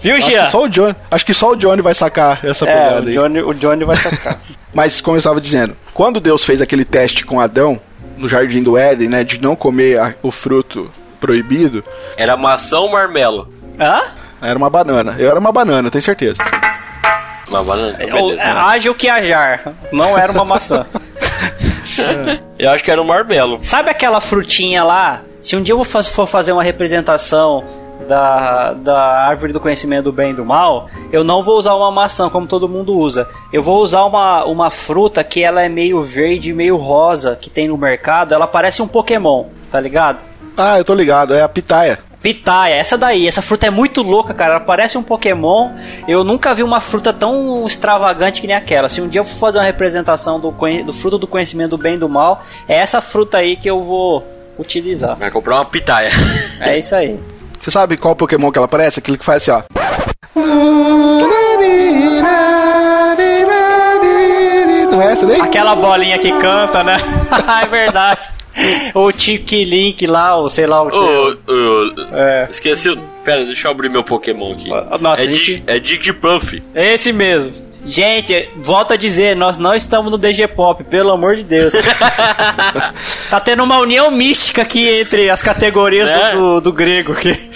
Speaker 2: Viu, Gia?
Speaker 1: Só o Johnny, acho que só o Johnny vai sacar essa é, pegada
Speaker 2: o Johnny, aí. O Johnny vai sacar.
Speaker 1: Mas, como eu estava dizendo, quando Deus fez aquele teste com Adão, no jardim do Éden, né, de não comer a, o fruto proibido.
Speaker 3: Era maçã ou marmelo?
Speaker 2: Hã?
Speaker 1: Era uma banana. Eu era uma banana, tenho certeza.
Speaker 3: Uma banana, então,
Speaker 2: Ou,
Speaker 3: beleza.
Speaker 2: ágil que ajar. Não era uma maçã.
Speaker 3: Eu acho que era um marmelo.
Speaker 2: Sabe aquela frutinha lá? Se um dia eu for fazer uma representação da, da árvore do conhecimento do bem e do mal, eu não vou usar uma maçã como todo mundo usa. Eu vou usar uma, uma fruta que ela é meio verde, meio rosa, que tem no mercado. Ela parece um Pokémon, tá ligado?
Speaker 1: Ah, eu tô ligado, é a pitaia.
Speaker 2: Pitaia, essa daí, essa fruta é muito louca, cara. Ela parece um Pokémon. Eu nunca vi uma fruta tão extravagante que nem aquela. Se um dia eu for fazer uma representação do, do fruto do conhecimento do bem e do mal, é essa fruta aí que eu vou utilizar.
Speaker 3: Vai comprar uma pitaia.
Speaker 2: É isso aí.
Speaker 1: Você sabe qual Pokémon que ela parece? Aquele que faz assim, ó. Não é essa daí?
Speaker 2: Aquela bolinha que canta, né? é verdade. O Tiki Link lá, ou sei lá o que.
Speaker 3: Ô, ô,
Speaker 2: É.
Speaker 3: Esqueci. o- Pera, deixa eu abrir meu Pokémon aqui.
Speaker 2: Nossa,
Speaker 3: é,
Speaker 2: a gente-
Speaker 3: Dig, é Digipuff.
Speaker 2: Esse mesmo. Gente, volto a dizer, nós não estamos no DG Pop, pelo amor de Deus. tá tendo uma união mística aqui entre as categorias
Speaker 3: É.
Speaker 2: do, do grego aqui.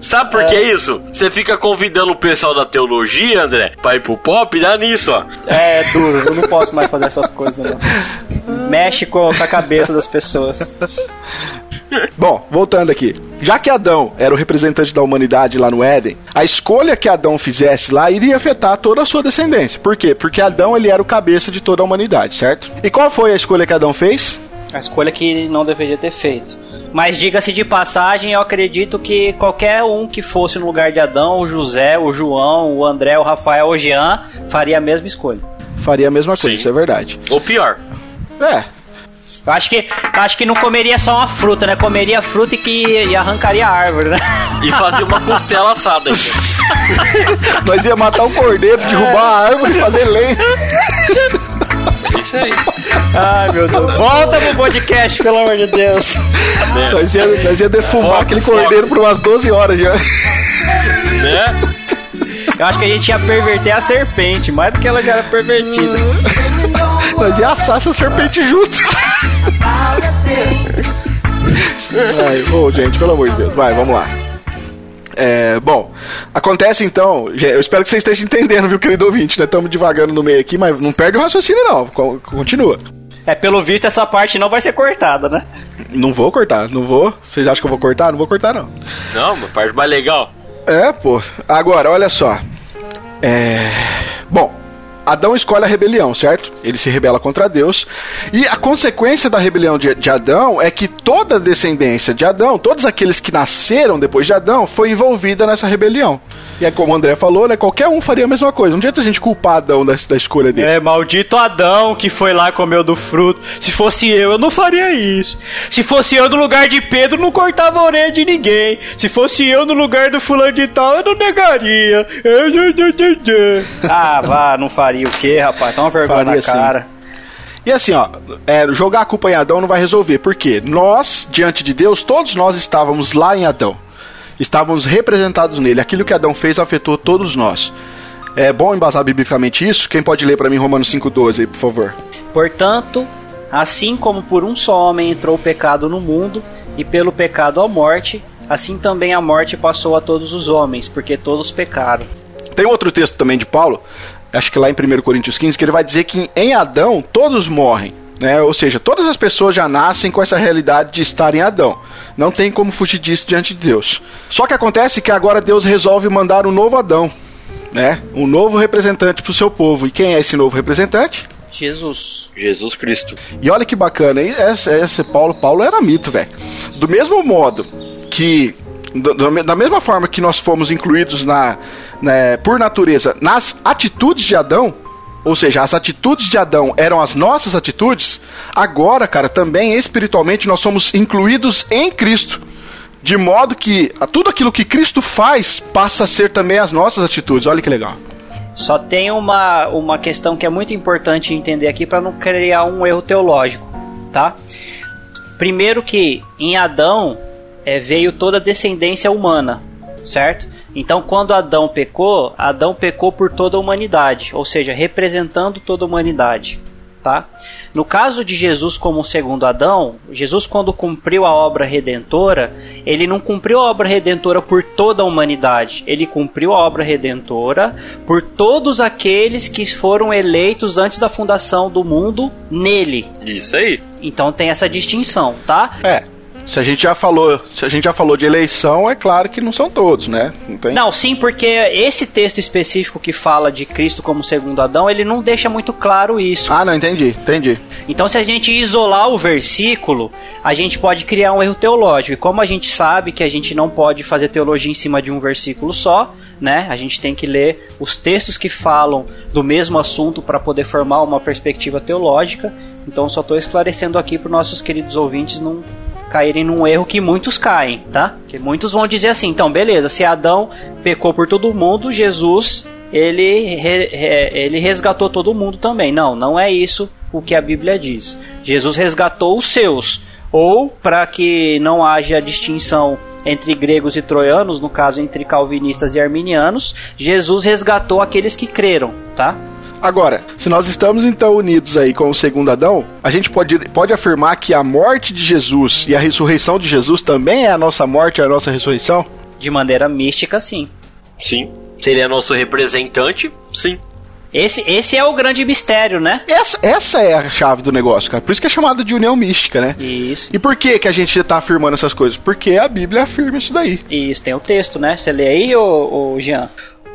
Speaker 3: Sabe por que isso? Você fica convidando o pessoal da teologia, André, pra ir pro pop, dá nisso, ó.
Speaker 2: É duro, eu não posso mais fazer essas coisas, não. Mexe com, a cabeça das pessoas.
Speaker 1: Bom, voltando aqui. Já que Adão era o representante da humanidade lá no Éden, a escolha que Adão fizesse lá iria afetar toda a sua descendência. Por quê? Porque Adão ele era o cabeça de toda a humanidade, certo? E qual foi a escolha que Adão fez?
Speaker 2: A escolha que ele não deveria ter feito. Mas diga-se de passagem, eu acredito que qualquer um que fosse no lugar de Adão, o José, o João, o André, o Rafael, o Jean, faria a mesma escolha.
Speaker 1: Faria a mesma coisa,
Speaker 3: Sim.
Speaker 1: isso é verdade.
Speaker 3: Ou pior.
Speaker 1: É,
Speaker 2: Eu acho que, acho que não comeria só uma fruta, né? Comeria fruta e que e arrancaria a árvore, né?
Speaker 3: E fazer uma costela assada
Speaker 1: nós ia matar o cordeiro, derrubar a árvore e fazer lenha.
Speaker 3: Isso aí.
Speaker 2: Ai, meu Deus. Volta pro podcast, pelo amor de Deus.
Speaker 3: Né?
Speaker 1: Nós ia, nós ia defumar
Speaker 3: Foco,
Speaker 1: aquele cordeiro por umas 12 horas já.
Speaker 3: né?
Speaker 2: Eu acho que a gente ia perverter a serpente, mais do que ela já era pervertida.
Speaker 1: Nós ia assar essa serpente junto. Ai, ô, gente, pelo amor de Deus. Vai, vamos lá. É, bom, acontece então, gente, eu espero que vocês estejam entendendo, viu, querido ouvinte, né? Estamos devagando no meio aqui, mas não perde o raciocínio não, co- continua.
Speaker 2: É, pelo visto, essa parte não vai ser cortada, né?
Speaker 1: Não vou cortar, não vou. Vocês acham que eu vou cortar? Não vou cortar não.
Speaker 3: Não, uma parte mais legal.
Speaker 1: É, pô. Agora, olha só. É. Bom, Adão escolhe a rebelião, certo? Ele se rebela contra Deus. E a consequência da rebelião de, de Adão é que toda a descendência de Adão, todos aqueles que nasceram depois de Adão, foi envolvida nessa rebelião. E é como o André falou, né? Qualquer um faria a mesma coisa. Não adianta a gente culpar Adão da, da escolha dele.
Speaker 2: É, maldito Adão que foi lá e comeu do fruto. Se fosse eu, eu não faria isso. Se fosse eu no lugar de Pedro, não cortava a orelha de ninguém. Se fosse eu no lugar do fulano de tal, eu não negaria. Ah, vá, não faria o quê, rapaz? Toma vergonha
Speaker 1: Faria
Speaker 2: na
Speaker 1: sim.
Speaker 2: cara.
Speaker 1: E assim, ó, é, jogar a culpa em Adão não vai resolver. Por quê? Nós, diante de Deus, todos nós estávamos lá em Adão. Estávamos representados nele. Aquilo que Adão fez afetou todos nós. É bom embasar biblicamente isso? Quem pode ler para mim Romanos 5,12 aí, por favor?
Speaker 2: Portanto, assim como por um só homem entrou o pecado no mundo, e pelo pecado a morte, assim também a morte passou a todos os homens, porque todos pecaram.
Speaker 1: Tem outro texto também de Paulo, acho que lá em 1 Coríntios 15, que ele vai dizer que em Adão todos morrem. Né? Ou seja, todas as pessoas já nascem com essa realidade de estar em Adão. Não tem como fugir disso diante de Deus. Só que acontece que agora Deus resolve mandar um novo Adão. Né? Um novo representante para o seu povo. E quem é esse novo representante?
Speaker 2: Jesus.
Speaker 3: Jesus Cristo.
Speaker 1: E olha que bacana, hein? Esse, esse Paulo, Paulo era mito, velho. Do mesmo modo que. Da mesma forma que nós fomos incluídos na, né, por natureza nas atitudes de Adão, ou seja, as atitudes de Adão eram as nossas atitudes, agora, cara, também espiritualmente nós somos incluídos em Cristo. De modo que tudo aquilo que Cristo faz passa a ser também as nossas atitudes. Olha que legal.
Speaker 2: Só tem uma, uma questão que é muito importante entender aqui para não criar um erro teológico, tá? Primeiro que em Adão é, veio toda a descendência humana, certo? Então quando Adão pecou, Adão pecou por toda a humanidade, ou seja, representando toda a humanidade. tá? No caso de Jesus como segundo Adão, Jesus quando cumpriu a obra redentora, ele não cumpriu a obra redentora por toda a humanidade, ele cumpriu a obra redentora por todos aqueles que foram eleitos antes da fundação do mundo nele.
Speaker 3: Isso aí.
Speaker 2: Então tem essa distinção, tá?
Speaker 1: É. Se a gente já falou, se a gente já falou de eleição, é claro que não são todos, né?
Speaker 2: Não, tem... não, sim, porque esse texto específico que fala de Cristo como segundo Adão, ele não deixa muito claro isso.
Speaker 1: Ah, não, entendi, entendi.
Speaker 2: Então, se a gente isolar o versículo, a gente pode criar um erro teológico. E como a gente sabe que a gente não pode fazer teologia em cima de um versículo só, né? A gente tem que ler os textos que falam do mesmo assunto para poder formar uma perspectiva teológica. Então, só estou esclarecendo aqui para nossos queridos ouvintes não caírem num erro que muitos caem, tá? Que muitos vão dizer assim, então beleza, se Adão pecou por todo mundo, Jesus ele, re, re, ele resgatou todo mundo também. Não, não é isso o que a Bíblia diz. Jesus resgatou os seus, ou para que não haja distinção entre gregos e troianos, no caso entre calvinistas e arminianos, Jesus resgatou aqueles que creram, tá?
Speaker 1: Agora, se nós estamos então unidos aí com o segundo Adão, a gente pode, pode afirmar que a morte de Jesus e a ressurreição de Jesus também é a nossa morte e a nossa ressurreição?
Speaker 2: De maneira mística, sim.
Speaker 3: Sim. Se ele é nosso representante, sim.
Speaker 2: Esse, esse é o grande mistério, né?
Speaker 1: Essa, essa é a chave do negócio, cara. Por isso que é chamada de união mística, né?
Speaker 2: Isso.
Speaker 1: E por que que a gente tá afirmando essas coisas? Porque a Bíblia afirma isso daí.
Speaker 2: Isso, tem o texto, né? Você lê aí, ô, ô Jean?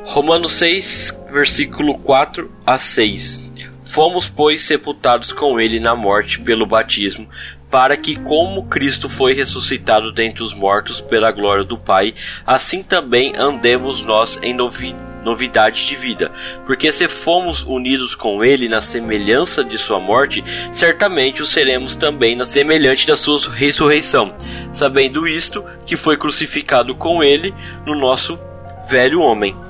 Speaker 3: Romanos 6, versículo 4 a 6. Fomos, pois, sepultados com ele na morte pelo batismo, para que, como Cristo foi ressuscitado dentre os mortos pela glória do Pai, assim também andemos nós em novi novidade de vida. Porque se fomos unidos com ele na semelhança de sua morte, certamente o seremos também na semelhante da sua ressurreição. Sabendo isto, que foi crucificado com ele no nosso velho homem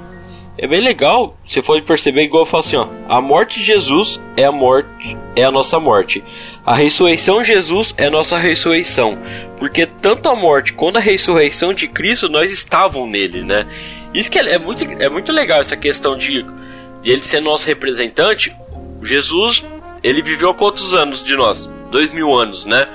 Speaker 3: é bem legal, você pode perceber igual eu falo assim, ó, a morte de Jesus é a morte, é a nossa morte. A ressurreição de Jesus é a nossa ressurreição, porque tanto a morte quanto a ressurreição de Cristo nós estavam nele, né? Isso que é, é muito, é muito legal essa questão de, de ele ser nosso representante. Jesus, ele viveu quantos anos de nós? Dois mil anos, né?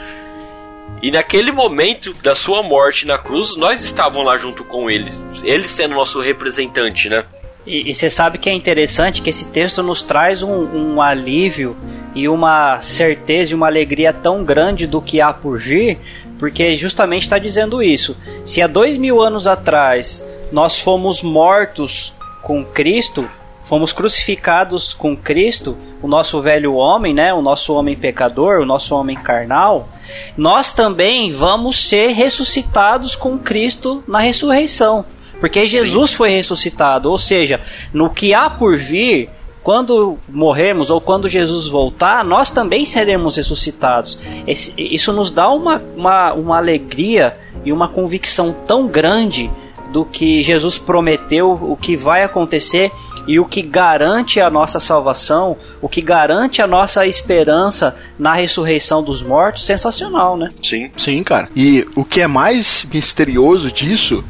Speaker 3: E naquele momento da sua morte na cruz, nós estávamos lá junto com ele, ele sendo nosso representante, né?
Speaker 2: E você sabe que é interessante que esse texto nos traz um, um alívio e uma certeza e uma alegria tão grande do que há por vir, porque justamente está dizendo isso. Se há dois mil anos atrás nós fomos mortos com Cristo, fomos crucificados com Cristo, o nosso velho homem, né, o nosso homem pecador, o nosso homem carnal, nós também vamos ser ressuscitados com Cristo na ressurreição. Porque Jesus Sim. foi ressuscitado, ou seja, no que há por vir, quando morrermos ou quando Jesus voltar, nós também seremos ressuscitados. Esse, isso nos dá uma, uma, uma alegria e uma convicção tão grande do que Jesus prometeu, o que vai acontecer e o que garante a nossa salvação, o que garante a nossa esperança na ressurreição dos mortos, sensacional, né?
Speaker 1: Sim, sim, cara. E o que é mais misterioso disso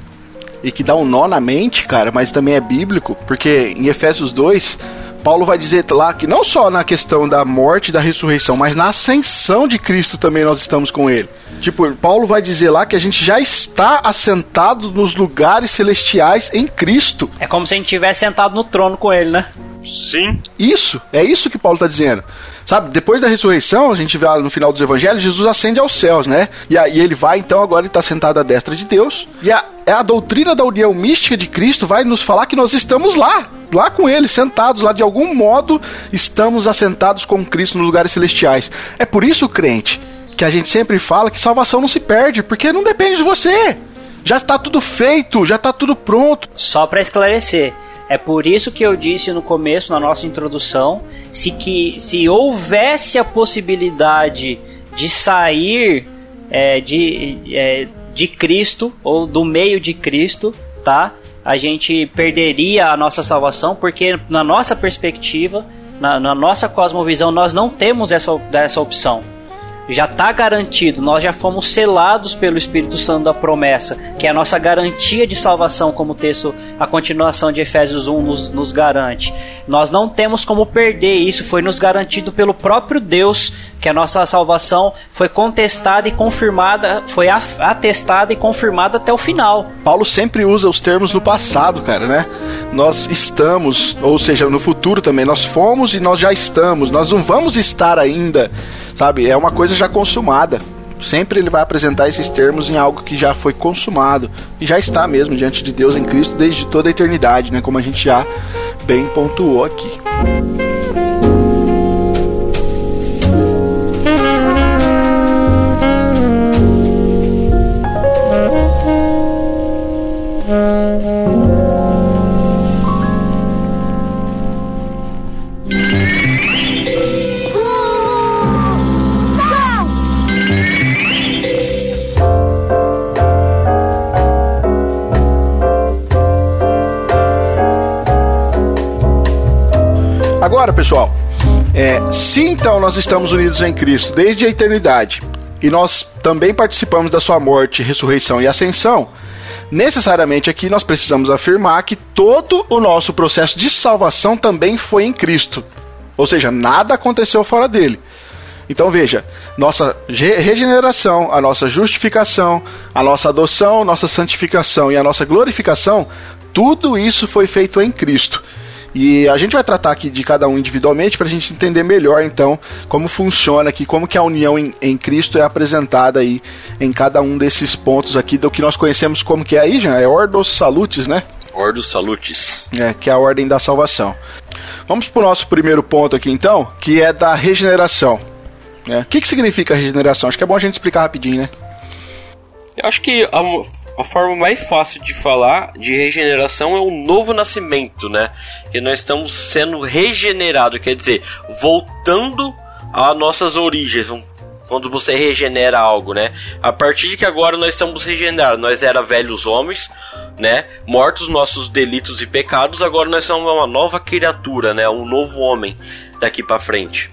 Speaker 1: e que dá um nó na mente, cara, mas também é bíblico, porque em Efésios 2, Paulo vai dizer lá que não só na questão da morte e da ressurreição, mas na ascensão de Cristo também nós estamos com ele. Tipo, Paulo vai dizer lá que a gente já está assentado nos lugares celestiais em Cristo.
Speaker 2: É como se a gente estivesse sentado no trono com ele, né?
Speaker 3: Sim.
Speaker 1: Isso, é isso que Paulo está dizendo. Sabe, depois da ressurreição, a gente vê no final dos evangelhos, Jesus ascende aos céus, né? E aí ele vai, então, agora ele está sentado à destra de Deus. E a, é a doutrina da união mística de Cristo vai nos falar que nós estamos lá, lá com ele, sentados lá, de algum modo, estamos assentados com Cristo nos lugares celestiais. É por isso, crente, que a gente sempre fala que salvação não se perde, porque não depende de você. Já está tudo feito, já está tudo pronto.
Speaker 2: Só para esclarecer, é por isso que eu disse no começo, na nossa introdução, se que se houvesse a possibilidade de sair é, de, é, de Cristo ou do meio de Cristo, tá? A gente perderia a nossa salvação, porque na nossa perspectiva, na, na nossa cosmovisão, nós não temos essa, essa opção. Já está garantido, nós já fomos selados pelo Espírito Santo da promessa, que é a nossa garantia de salvação, como o texto, a continuação de Efésios 1 nos, nos garante. Nós não temos como perder isso, foi nos garantido pelo próprio Deus que a nossa salvação foi contestada e confirmada, foi atestada e confirmada até o final.
Speaker 1: Paulo sempre usa os termos no passado, cara, né? Nós estamos, ou seja, no futuro também, nós fomos e nós já estamos, nós não vamos estar ainda, sabe? É uma coisa já consumada. Sempre ele vai apresentar esses termos em algo que já foi consumado e já está mesmo diante de Deus em Cristo desde toda a eternidade, né? Como a gente já bem pontuou aqui. Agora, pessoal, é, se então nós estamos unidos em Cristo desde a eternidade e nós também participamos da sua morte, ressurreição e ascensão, necessariamente aqui nós precisamos afirmar que todo o nosso processo de salvação também foi em Cristo. Ou seja, nada aconteceu fora dele. Então veja, nossa regeneração, a nossa justificação, a nossa adoção, nossa santificação e a nossa glorificação, tudo isso foi feito em Cristo. E a gente vai tratar aqui de cada um individualmente para a gente entender melhor, então, como funciona aqui, como que a união em, em, Cristo é apresentada aí em cada um desses pontos aqui do que nós conhecemos como que é aí, já é Ordos Salutis, né?
Speaker 3: Ordos Salutis.
Speaker 1: É, que é a ordem da salvação. Vamos para o nosso primeiro ponto aqui, então, que é da regeneração. É. O que, que significa regeneração? Acho que é bom a gente explicar rapidinho, né?
Speaker 3: Eu acho que a a forma mais fácil de falar de regeneração é o novo nascimento, né? Que nós estamos sendo regenerados, quer dizer, voltando às nossas origens. Quando você regenera algo, né? A partir de que agora nós estamos regenerados, nós era velhos homens, né? Mortos nossos delitos e pecados, agora nós somos uma nova criatura, né? Um novo homem daqui para frente.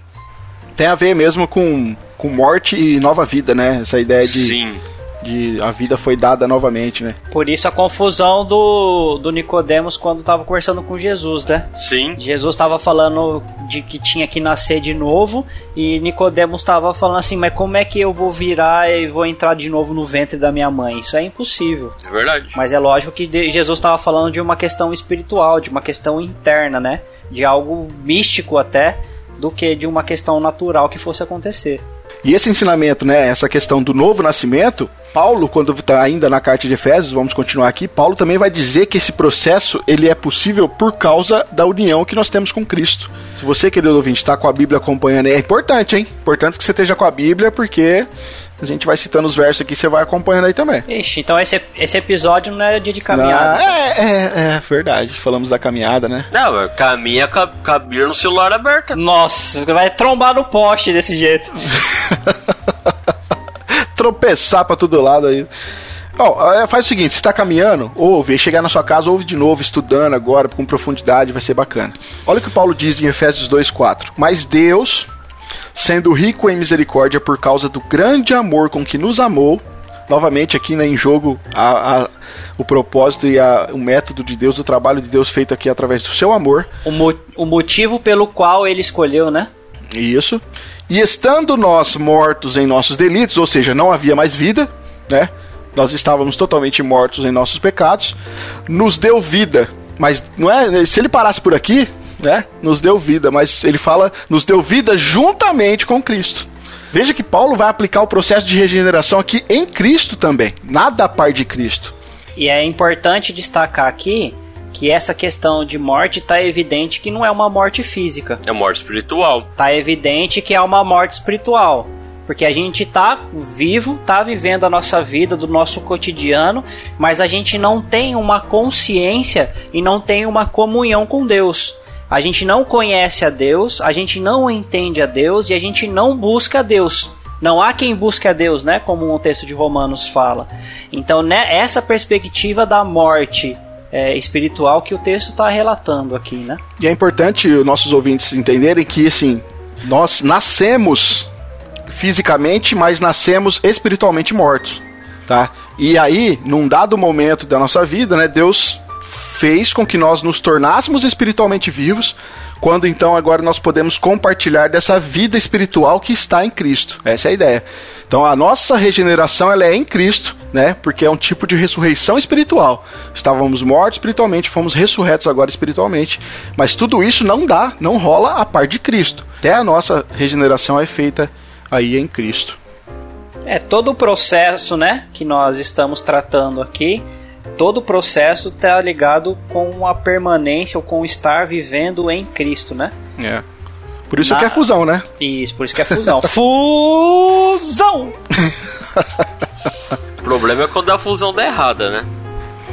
Speaker 1: Tem a ver mesmo com, com morte e nova vida, né? Essa ideia de
Speaker 3: Sim
Speaker 1: de a vida foi dada novamente, né?
Speaker 2: Por isso a confusão do, do Nicodemos quando estava conversando com Jesus, né?
Speaker 3: Sim.
Speaker 2: Jesus estava falando de que tinha que nascer de novo e Nicodemos estava falando assim, mas como é que eu vou virar e vou entrar de novo no ventre da minha mãe? Isso é impossível.
Speaker 3: É verdade.
Speaker 2: Mas é lógico que Jesus estava falando de uma questão espiritual, de uma questão interna, né? De algo místico até, do que de uma questão natural que fosse acontecer.
Speaker 1: E esse ensinamento, né, essa questão do novo nascimento, Paulo, quando está ainda na carta de Efésios, vamos continuar aqui, Paulo também vai dizer que esse processo ele é possível por causa da união que nós temos com Cristo. Se você, querido ouvinte, está com a Bíblia acompanhando, é importante, hein? Importante que você esteja com a Bíblia, porque a gente vai citando os versos aqui, você vai acompanhando aí também.
Speaker 2: Ixi, então esse, esse episódio não é dia de caminhada.
Speaker 1: Não, é, é, é, verdade. Falamos da caminhada, né?
Speaker 3: Não, caminha com a, com a Bíblia no celular aberta.
Speaker 2: Nossa, vai trombar no poste desse jeito.
Speaker 1: tropeçar pra todo lado aí. Bom, é, faz o seguinte, você tá caminhando, ouve, chegar na sua casa, ouve de novo, estudando agora, com profundidade, vai ser bacana. Olha o que Paulo diz em Efésios 2,4. Mas Deus, sendo rico em misericórdia por causa do grande amor com que nos amou, novamente aqui né, em jogo a, a, o propósito e a, o método de Deus, o trabalho de Deus feito aqui através do seu amor.
Speaker 2: O, mo o motivo pelo qual ele escolheu, né?
Speaker 1: Isso. E estando nós mortos em nossos delitos, ou seja, não havia mais vida, né? Nós estávamos totalmente mortos em nossos pecados, nos deu vida. Mas não é, se ele parasse por aqui, né? Nos deu vida, mas ele fala, nos deu vida juntamente com Cristo. Veja que Paulo vai aplicar o processo de regeneração aqui em Cristo também, nada a par de Cristo.
Speaker 2: E é importante destacar aqui que essa questão de morte tá evidente que não é uma morte física.
Speaker 3: É morte espiritual.
Speaker 2: Tá evidente que é uma morte espiritual. Porque a gente tá vivo, tá vivendo a nossa vida, do nosso cotidiano, mas a gente não tem uma consciência e não tem uma comunhão com Deus. A gente não conhece a Deus, a gente não entende a Deus e a gente não busca a Deus. Não há quem busque a Deus, né? Como o texto de Romanos fala. Então, né, essa perspectiva da morte é, espiritual que o texto está relatando aqui, né?
Speaker 1: E é importante os nossos ouvintes entenderem que, assim, nós nascemos fisicamente, mas nascemos espiritualmente mortos, tá? E aí, num dado momento da nossa vida, né, Deus fez com que nós nos tornássemos espiritualmente vivos, quando então agora nós podemos compartilhar dessa vida espiritual que está em Cristo. Essa é a ideia. Então a nossa regeneração ela é em Cristo, né? Porque é um tipo de ressurreição espiritual. Estávamos mortos espiritualmente, fomos ressurretos agora espiritualmente, mas tudo isso não dá, não rola a par de Cristo. Até a nossa regeneração é feita aí em Cristo.
Speaker 2: É todo o processo, né, que nós estamos tratando aqui todo o processo está ligado com a permanência ou com estar vivendo em Cristo, né?
Speaker 1: É. Por isso Na... que é fusão, né?
Speaker 2: Isso, por isso que é fusão. fusão!
Speaker 3: o problema é quando a fusão dá errada, né?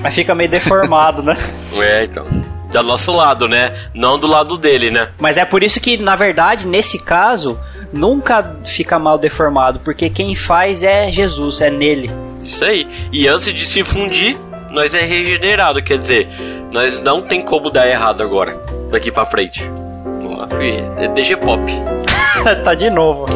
Speaker 2: Mas fica meio deformado, né?
Speaker 3: É, então. Do nosso lado, né? Não do lado dele, né?
Speaker 2: Mas é por isso que, na verdade, nesse caso, nunca fica mal deformado, porque quem faz é Jesus, é nele.
Speaker 3: Isso aí. E antes de se fundir, nós é regenerado, quer dizer, nós não tem como dar errado agora, daqui para frente. É DG Pop.
Speaker 2: tá de novo.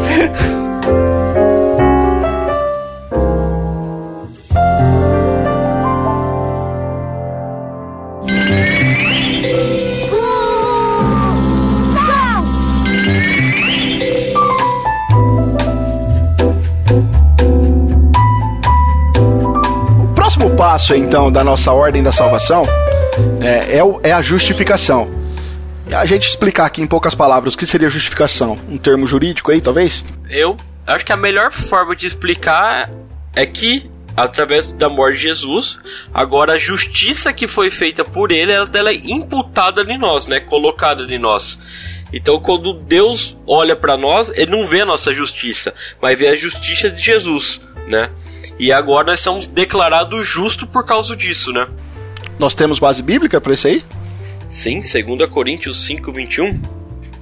Speaker 1: Passo então da nossa ordem da salvação é, é, é a justificação. A gente explicar aqui em poucas palavras o que seria justificação, um termo jurídico aí, talvez?
Speaker 3: Eu acho que a melhor forma de explicar é que através da morte de Jesus, agora a justiça que foi feita por ele, ela, ela é imputada em nós, né? Colocada em nós. Então, quando Deus olha para nós, ele não vê a nossa justiça, mas vê a justiça de Jesus, né? E agora nós somos declarados justos por causa disso, né?
Speaker 1: Nós temos base bíblica para isso aí?
Speaker 3: Sim, 2 Coríntios 5, 21.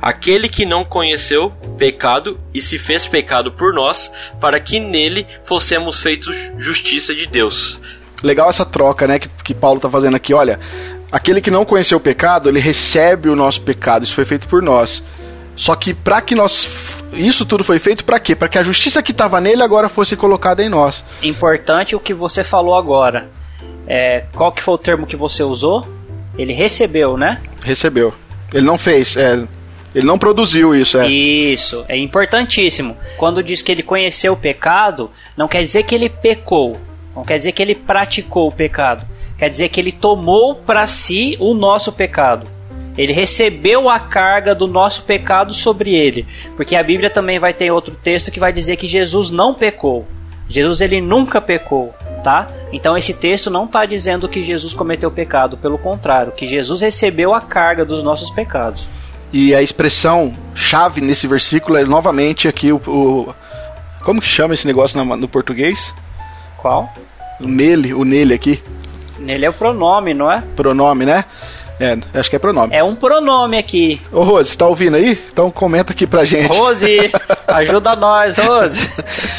Speaker 3: Aquele que não conheceu pecado e se fez pecado por nós, para que nele fossemos feitos justiça de Deus.
Speaker 1: Legal essa troca, né, que, que Paulo está fazendo aqui. Olha, aquele que não conheceu o pecado, ele recebe o nosso pecado, isso foi feito por nós. Só que para que nós isso tudo foi feito para quê? Para que a justiça que estava nele agora fosse colocada em nós.
Speaker 2: Importante o que você falou agora. É, qual que foi o termo que você usou? Ele recebeu, né?
Speaker 1: Recebeu. Ele não fez, é, ele não produziu isso, é.
Speaker 2: Isso, é importantíssimo. Quando diz que ele conheceu o pecado, não quer dizer que ele pecou, não quer dizer que ele praticou o pecado, quer dizer que ele tomou para si o nosso pecado. Ele recebeu a carga do nosso pecado sobre ele. Porque a Bíblia também vai ter outro texto que vai dizer que Jesus não pecou. Jesus ele nunca pecou, tá? Então esse texto não está dizendo que Jesus cometeu pecado, pelo contrário, que Jesus recebeu a carga dos nossos pecados.
Speaker 1: E a expressão chave nesse versículo é novamente aqui o, o como que chama esse negócio no, no português?
Speaker 2: Qual?
Speaker 1: O nele, o nele aqui.
Speaker 2: Nele é o pronome, não é?
Speaker 1: Pronome, né? É, acho que é pronome.
Speaker 2: É um pronome aqui.
Speaker 1: Ô, Rose, tá ouvindo aí? Então comenta aqui pra gente.
Speaker 2: Rose, ajuda nós, Rose.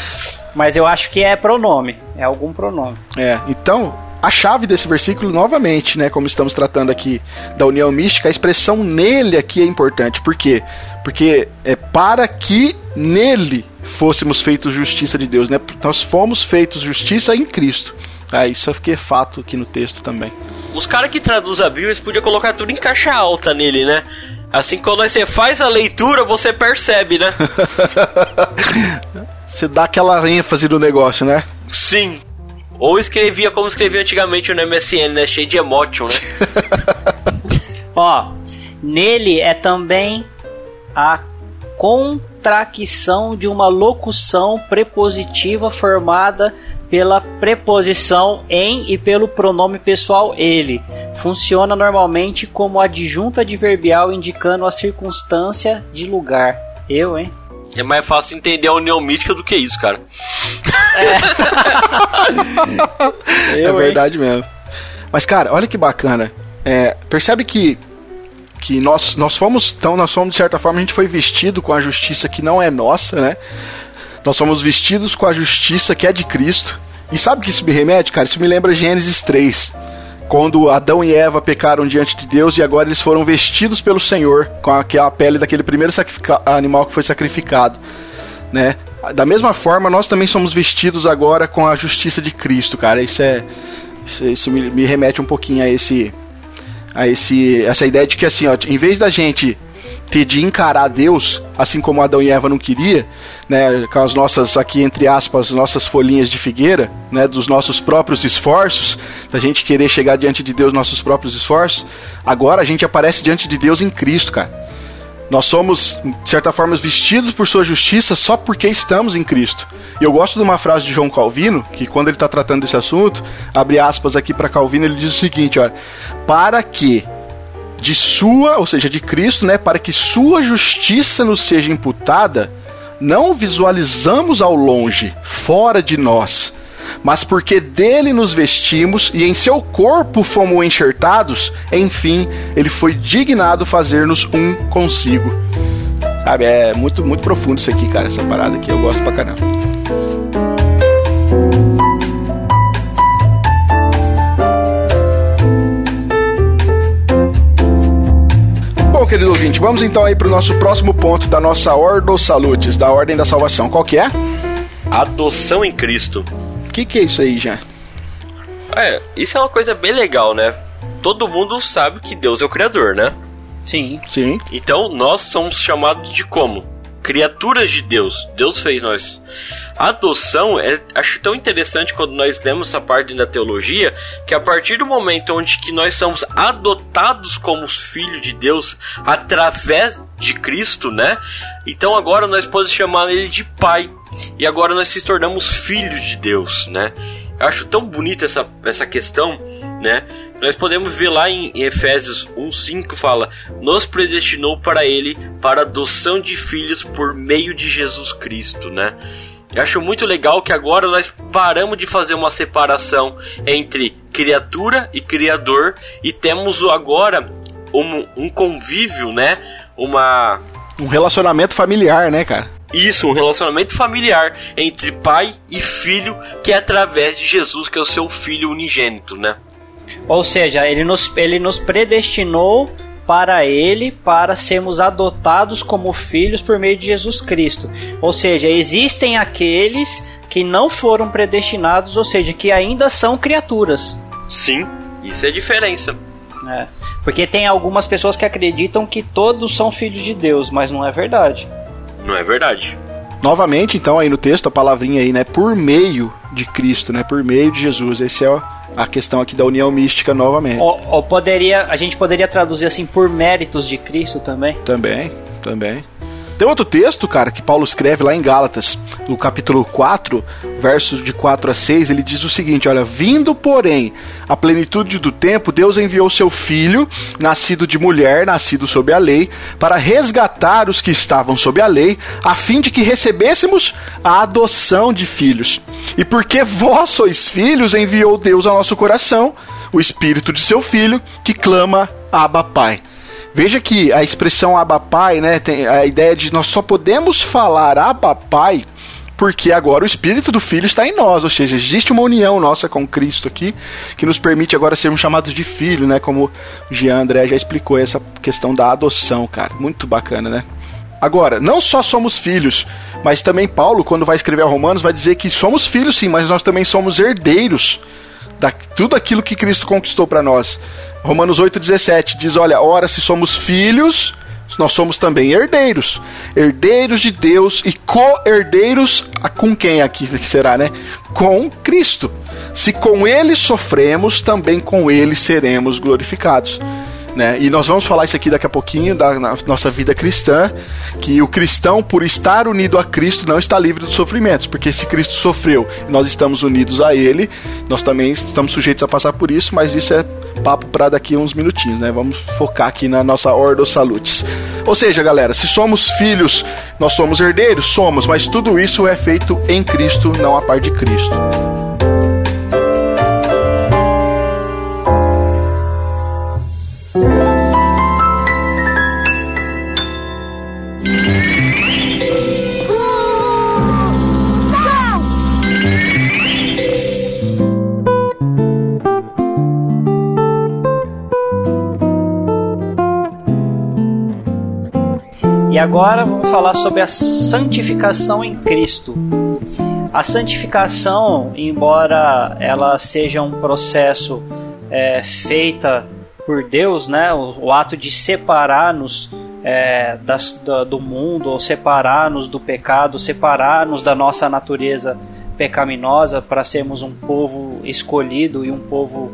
Speaker 2: Mas eu acho que é pronome. É algum pronome.
Speaker 1: É, então, a chave desse versículo, novamente, né, como estamos tratando aqui da união mística, a expressão nele aqui é importante. Por quê? Porque é para que nele fôssemos feitos justiça de Deus, né? Nós fomos feitos justiça em Cristo. Ah, isso aqui é fato aqui no texto também.
Speaker 3: Os caras que traduzem a Bíblia, eles podiam colocar tudo em caixa alta nele, né? Assim, quando você faz a leitura, você percebe, né?
Speaker 1: você dá aquela ênfase no negócio, né?
Speaker 3: Sim. Ou escrevia como escrevia antigamente no MSN, né? Cheio de emotion, né?
Speaker 2: Ó, nele é também a contracção de uma locução prepositiva formada pela preposição em e pelo pronome pessoal ele. Funciona normalmente como adjunta adverbial indicando a circunstância de lugar. Eu, hein?
Speaker 3: É mais fácil entender a união mítica do que isso, cara.
Speaker 1: É, Eu, é verdade hein? mesmo. Mas, cara, olha que bacana. É, percebe que que nós, nós fomos, então nós fomos de certa forma, a gente foi vestido com a justiça que não é nossa, né? Nós somos vestidos com a justiça que é de Cristo. E sabe que isso me remete, cara? Isso me lembra Gênesis 3. Quando Adão e Eva pecaram diante de Deus e agora eles foram vestidos pelo Senhor com aquela pele daquele primeiro animal que foi sacrificado, né? da mesma forma, nós também somos vestidos agora com a justiça de Cristo, cara. Isso é. Isso, isso me, me, remete um pouquinho a esse. A esse, essa ideia de que assim, ó, em vez da gente ter de encarar Deus, assim como Adão e Eva não queria, né, com as nossas aqui entre aspas, nossas folhinhas de figueira, né, dos nossos próprios esforços, da gente querer chegar diante de Deus nossos próprios esforços, agora a gente aparece diante de Deus em Cristo, cara. Nós somos, de certa forma, vestidos por sua justiça só porque estamos em Cristo. E eu gosto de uma frase de João Calvino, que quando ele está tratando desse assunto, abre aspas aqui para Calvino, ele diz o seguinte, olha, para que de sua, ou seja, de Cristo, né, para que sua justiça nos seja imputada, não visualizamos ao longe, fora de nós, mas porque dele nos vestimos e em seu corpo fomos enxertados, enfim, ele foi dignado fazer-nos um consigo. Sabe, é muito, muito profundo isso aqui, cara, essa parada aqui, eu gosto pra caramba. Bom, querido ouvinte, vamos então aí para o nosso próximo ponto da nossa Ordo Salutes, da Ordem da Salvação. Qual que é?
Speaker 3: Adoção em Cristo
Speaker 1: que, que é isso aí, já?
Speaker 3: É, isso é uma coisa bem legal, né? Todo mundo sabe que Deus é o Criador, né?
Speaker 2: Sim.
Speaker 1: Sim.
Speaker 3: Então nós somos chamados de como? Criaturas de Deus. Deus fez nós. A adoção, é, acho tão interessante quando nós lemos essa parte da teologia, que a partir do momento onde que nós somos adotados como filhos de Deus através de Cristo, né? Então agora nós podemos chamar ele de pai. E agora nós se tornamos filhos de Deus, né? Eu acho tão bonita essa, essa questão, né? Nós podemos ver lá em Efésios 1:5 fala: "Nos predestinou para ele para adoção de filhos por meio de Jesus Cristo", né? Eu acho muito legal que agora nós paramos de fazer uma separação entre criatura e criador e temos agora um, um convívio, né? Uma
Speaker 1: um relacionamento familiar, né, cara?
Speaker 3: Isso, um relacionamento familiar entre pai e filho, que é através de Jesus, que é o seu filho unigênito, né?
Speaker 2: Ou seja, ele nos, ele nos predestinou para ele para sermos adotados como filhos por meio de Jesus Cristo. Ou seja, existem aqueles que não foram predestinados, ou seja, que ainda são criaturas.
Speaker 3: Sim, isso é a diferença.
Speaker 2: É, porque tem algumas pessoas que acreditam que todos são filhos de Deus, mas não é verdade.
Speaker 3: Não é verdade.
Speaker 1: Novamente, então, aí no texto, a palavrinha aí, né? Por meio de Cristo, né? Por meio de Jesus. Esse é a questão aqui da união mística novamente.
Speaker 2: Ou, ou poderia, a gente poderia traduzir assim, por méritos de Cristo também?
Speaker 1: Também, também. Tem outro texto, cara, que Paulo escreve lá em Gálatas, no capítulo 4, versos de 4 a 6, ele diz o seguinte: Olha, vindo, porém, a plenitude do tempo, Deus enviou seu filho, nascido de mulher, nascido sob a lei, para resgatar os que estavam sob a lei, a fim de que recebêssemos a adoção de filhos. E porque vós sois filhos, enviou Deus ao nosso coração o espírito de seu filho, que clama Abba Pai. Veja que a expressão abapai, né, tem a ideia de nós só podemos falar abapai porque agora o espírito do filho está em nós, ou seja, existe uma união nossa com Cristo aqui que nos permite agora sermos chamados de filho, né, como o Jean André já explicou essa questão da adoção, cara, muito bacana, né? Agora, não só somos filhos, mas também Paulo, quando vai escrever a Romanos, vai dizer que somos filhos sim, mas nós também somos herdeiros da tudo aquilo que Cristo conquistou para nós. Romanos 8,17 diz: Olha, ora, se somos filhos, nós somos também herdeiros. Herdeiros de Deus e co-herdeiros com quem aqui será, né? Com Cristo. Se com ele sofremos, também com ele seremos glorificados. Né? E nós vamos falar isso aqui daqui a pouquinho da nossa vida cristã, que o cristão, por estar unido a Cristo, não está livre dos sofrimentos, porque se Cristo sofreu e nós estamos unidos a Ele, nós também estamos sujeitos a passar por isso, mas isso é papo para daqui a uns minutinhos, né? Vamos focar aqui na nossa Ordo Salutis. Ou seja, galera, se somos filhos, nós somos herdeiros? Somos, mas tudo isso é feito em Cristo, não a par de Cristo.
Speaker 2: E agora vamos falar sobre a santificação em Cristo. A santificação, embora ela seja um processo é, feita por Deus, né, o, o ato de separar-nos é, do, do mundo, ou separar-nos do pecado, separar-nos da nossa natureza pecaminosa para sermos um povo escolhido e um povo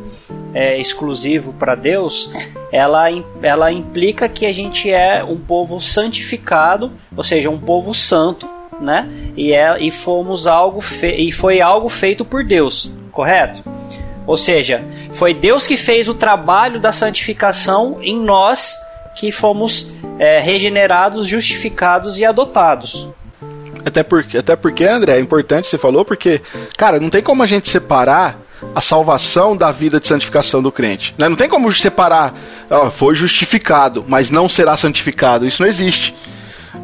Speaker 2: é, exclusivo para Deus, ela, ela implica que a gente é um povo santificado, ou seja, um povo santo, né? E, é, e fomos algo e foi algo feito por Deus, correto? Ou seja, foi Deus que fez o trabalho da santificação em nós que fomos é, regenerados, justificados e adotados.
Speaker 1: Até porque, até porque, André, é importante você falou, porque, cara, não tem como a gente separar a salvação da vida de santificação do crente. Né? Não tem como separar, ó, foi justificado, mas não será santificado. Isso não existe.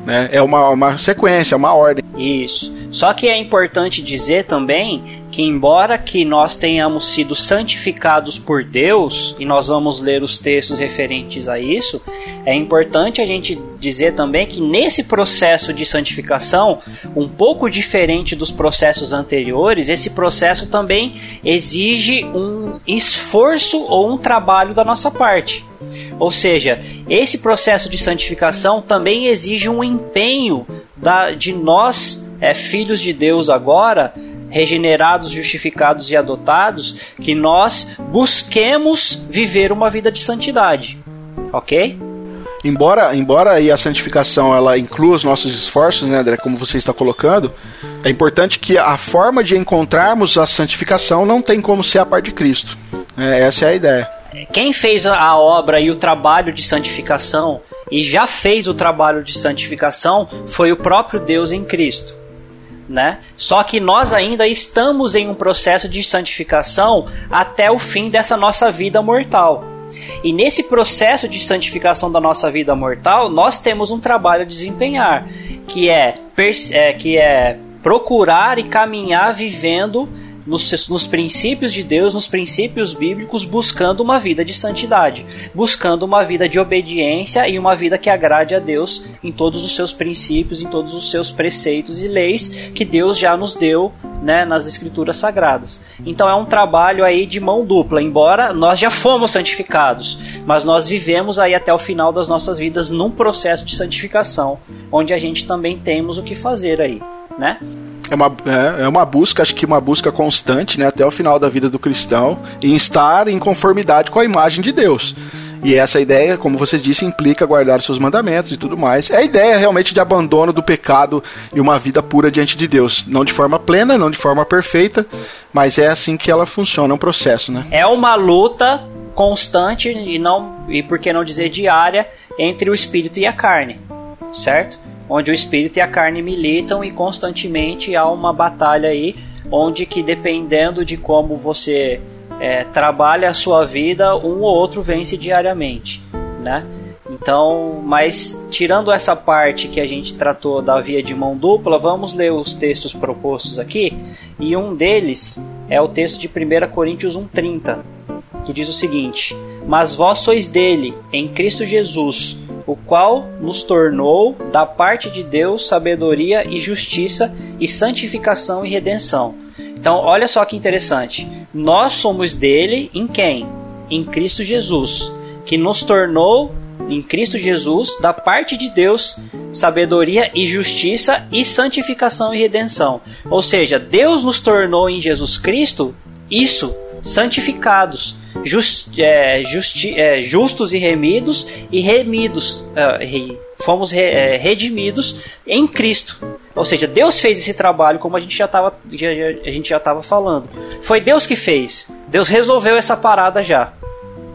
Speaker 1: Né? É uma, uma sequência, é uma ordem.
Speaker 2: Isso. Só que é importante dizer também que embora que nós tenhamos sido santificados por Deus, e nós vamos ler os textos referentes a isso, é importante a gente dizer também que nesse processo de santificação, um pouco diferente dos processos anteriores, esse processo também exige um esforço ou um trabalho da nossa parte. Ou seja, esse processo de santificação também exige um empenho da, de nós, é, filhos de Deus agora, regenerados, justificados e adotados, que nós busquemos viver uma vida de santidade. Ok?
Speaker 1: Embora, embora aí a santificação ela inclua os nossos esforços, né, André, como você está colocando, é importante que a forma de encontrarmos a santificação não tem como ser a parte de Cristo. É, essa é a ideia.
Speaker 2: Quem fez a obra e o trabalho de santificação e já fez o trabalho de santificação foi o próprio Deus em Cristo. Né? Só que nós ainda estamos em um processo de santificação até o fim dessa nossa vida mortal. E nesse processo de santificação da nossa vida mortal, nós temos um trabalho a desempenhar, que é, é que é procurar e caminhar vivendo nos, nos princípios de Deus, nos princípios bíblicos, buscando uma vida de santidade, buscando uma vida de obediência e uma vida que agrade a Deus em todos os seus princípios, em todos os seus preceitos e leis que Deus já nos deu né, nas escrituras sagradas. Então é um trabalho aí de mão dupla, embora nós já fomos santificados, mas nós vivemos aí até o final das nossas vidas num processo de santificação, onde a gente também temos o que fazer aí, né?
Speaker 1: É uma, é, é uma busca, acho que uma busca constante, né, até o final da vida do cristão, em estar em conformidade com a imagem de Deus. E essa ideia, como você disse, implica guardar os seus mandamentos e tudo mais. É a ideia realmente de abandono do pecado e uma vida pura diante de Deus. Não de forma plena, não de forma perfeita, mas é assim que ela funciona, é um processo, né?
Speaker 2: É uma luta constante e não e por que não dizer diária entre o espírito e a carne, certo? Onde o espírito e a carne militam e constantemente há uma batalha aí, onde que dependendo de como você é, trabalha a sua vida, um ou outro vence diariamente, né? Então, mas tirando essa parte que a gente tratou da via de mão dupla, vamos ler os textos propostos aqui. E um deles é o texto de 1 Coríntios 1,30, que diz o seguinte: Mas vós sois dele, em Cristo Jesus, o qual nos tornou da parte de Deus sabedoria e justiça e santificação e redenção. Então, olha só que interessante. Nós somos dele em quem? Em Cristo Jesus, que nos tornou em Cristo Jesus da parte de Deus sabedoria e justiça e santificação e redenção. Ou seja, Deus nos tornou em Jesus Cristo isso, santificados just, é, justi, é, justos e remidos e remidos, é, fomos re, é, redimidos em Cristo. Ou seja, Deus fez esse trabalho como a gente já estava a gente já estava falando. Foi Deus que fez. Deus resolveu essa parada já.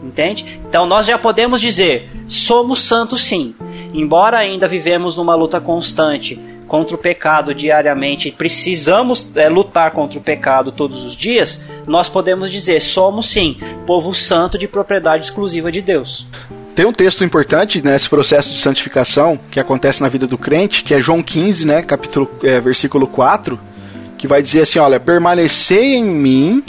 Speaker 2: Entende? Então nós já podemos dizer, somos santos sim. Embora ainda vivemos numa luta constante contra o pecado diariamente, precisamos é, lutar contra o pecado todos os dias, nós podemos dizer: somos sim povo santo de propriedade exclusiva de Deus.
Speaker 1: Tem um texto importante nesse processo de santificação que acontece na vida do crente, que é João 15, né, capítulo, é, versículo 4, que vai dizer assim: olha, permanecei em mim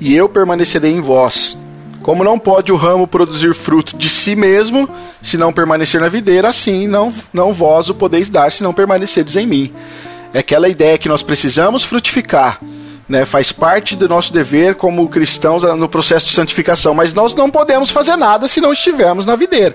Speaker 1: e eu permanecerei em vós. Como não pode o ramo produzir fruto de si mesmo, se não permanecer na videira, assim não, não vós o podeis dar, se não permanecerdes em mim. É aquela ideia que nós precisamos frutificar. Né, faz parte do nosso dever como cristãos no processo de santificação, mas nós não podemos fazer nada se não estivermos na videira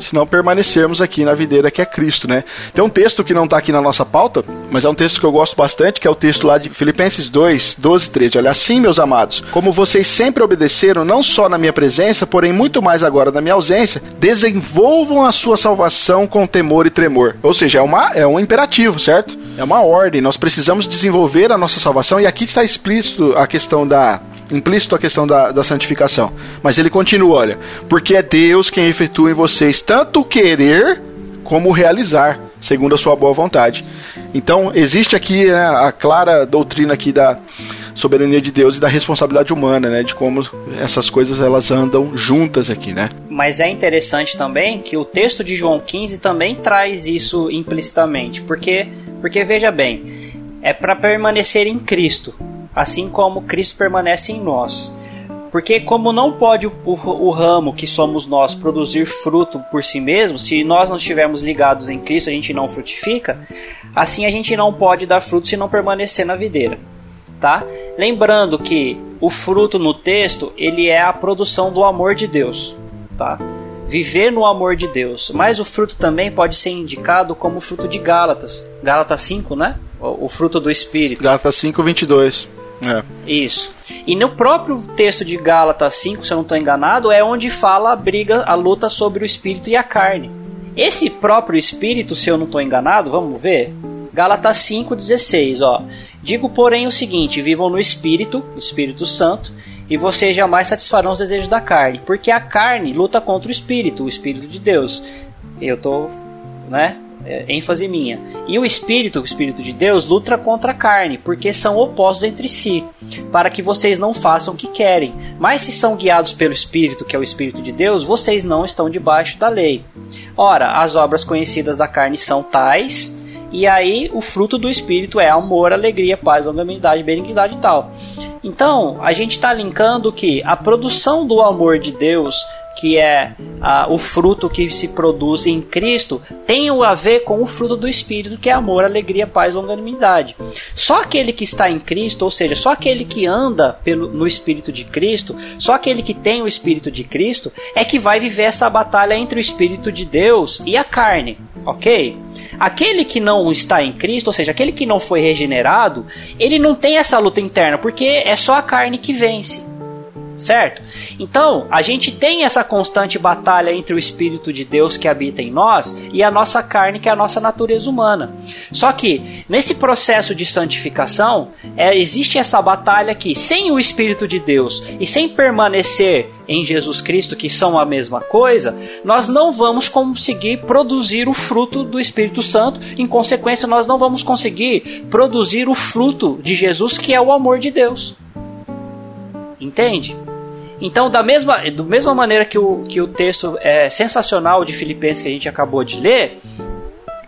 Speaker 1: se não permanecermos aqui na videira que é Cristo, né? Tem um texto que não está aqui na nossa pauta, mas é um texto que eu gosto bastante, que é o texto lá de Filipenses 2, 12 13. Olha, assim, meus amados, como vocês sempre obedeceram, não só na minha presença, porém muito mais agora na minha ausência, desenvolvam a sua salvação com temor e tremor. Ou seja, é, uma, é um imperativo, certo? É uma ordem. Nós precisamos desenvolver a nossa salvação, e aqui está explícito a questão da implícito a questão da, da santificação. Mas ele continua, olha, porque é Deus quem efetua em vocês tanto querer como realizar, segundo a sua boa vontade. Então, existe aqui né, a clara doutrina aqui da soberania de Deus e da responsabilidade humana, né, de como essas coisas elas andam juntas aqui, né?
Speaker 2: Mas é interessante também que o texto de João 15 também traz isso implicitamente, porque porque veja bem, é para permanecer em Cristo assim como Cristo permanece em nós. Porque como não pode o, o, ramo que somos nós produzir fruto por si mesmo, se nós não estivermos ligados em Cristo, a gente não frutifica, assim a gente não pode dar fruto se não permanecer na videira, tá? Lembrando que o fruto no texto, ele é a produção do amor de Deus, tá? Viver no amor de Deus. Mas o fruto também pode ser indicado como fruto de Gálatas. Gálatas 5, né? O, o fruto do Espírito.
Speaker 1: Gálatas 5, 22. É.
Speaker 2: Isso. E no próprio texto de Gálatas 5, se eu não estou enganado, é onde fala a briga, a luta sobre o espírito e a carne. Esse próprio espírito, se eu não estou enganado, vamos ver? Gálatas 5,16, ó. Digo, porém, o seguinte: vivam no Espírito, o Espírito Santo, e vocês jamais satisfarão os desejos da carne, porque a carne luta contra o Espírito, o Espírito de Deus. Eu tô, né? É, ênfase minha. E o espírito, o espírito de Deus, luta contra a carne, porque são opostos entre si, para que vocês não façam o que querem. Mas se são guiados pelo espírito, que é o espírito de Deus, vocês não estão debaixo da lei. Ora, as obras conhecidas da carne são tais, e aí o fruto do espírito é amor, alegria, paz, longanimidade, benignidade e tal. Então, a gente está linkando que a produção do amor de Deus que é ah, o fruto que se produz em Cristo, tem a ver com o fruto do Espírito, que é amor, alegria, paz longanimidade. Só aquele que está em Cristo, ou seja, só aquele que anda pelo, no Espírito de Cristo, só aquele que tem o Espírito de Cristo, é que vai viver essa batalha entre o Espírito de Deus e a carne, ok? Aquele que não está em Cristo, ou seja, aquele que não foi regenerado, ele não tem essa luta interna, porque é só a carne que vence certo? Então, a gente tem essa constante batalha entre o Espírito de Deus que habita em nós e a nossa carne, que é a nossa natureza humana. Só que, nesse processo de santificação, é, existe essa batalha que, sem o Espírito de Deus e sem permanecer em Jesus Cristo, que são a mesma coisa, nós não vamos conseguir produzir o fruto do Espírito Santo, em consequência, nós não vamos conseguir produzir o fruto de Jesus, que é o amor de Deus. Entende? Então, da mesma, da mesma maneira que o, que o texto é sensacional de Filipenses que a gente acabou de ler,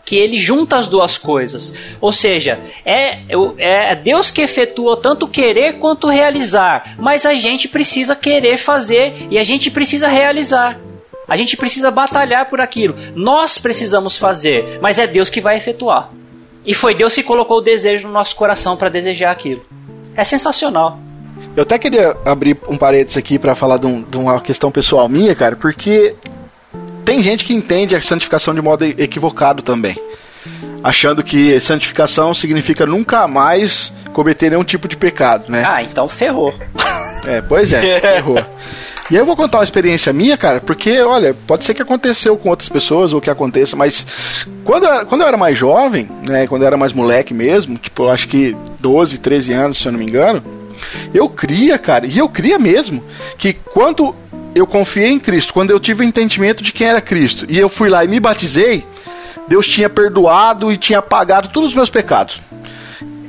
Speaker 2: que ele junta as duas coisas. Ou seja, é, é Deus que efetua tanto querer quanto realizar. Mas a gente precisa querer fazer e a gente precisa realizar. A gente precisa batalhar por aquilo. Nós precisamos fazer, mas é Deus que vai efetuar. E foi Deus que colocou o desejo no nosso coração para desejar aquilo. É sensacional.
Speaker 1: Eu até queria abrir um parênteses aqui para falar de, um, de, uma questão pessoal minha, cara, porque tem gente que entende a santificação de modo equivocado também. Achando que santificação significa nunca mais cometer nenhum tipo de pecado, né?
Speaker 2: Ah, então ferrou.
Speaker 1: É, pois é, ferrou. E aí eu vou contar uma experiência minha, cara, porque, olha, pode ser que aconteceu com outras pessoas ou que aconteça, mas quando eu, era, quando eu era mais jovem, né, quando eu era mais moleque mesmo, tipo, eu acho que 12, 13 anos, se eu não me engano, eu cria, cara, e eu cria mesmo, que quando eu confiei em Cristo, quando eu tive o entendimento de quem era Cristo, e eu fui lá e me batizei, Deus tinha perdoado e tinha apagado todos os meus pecados.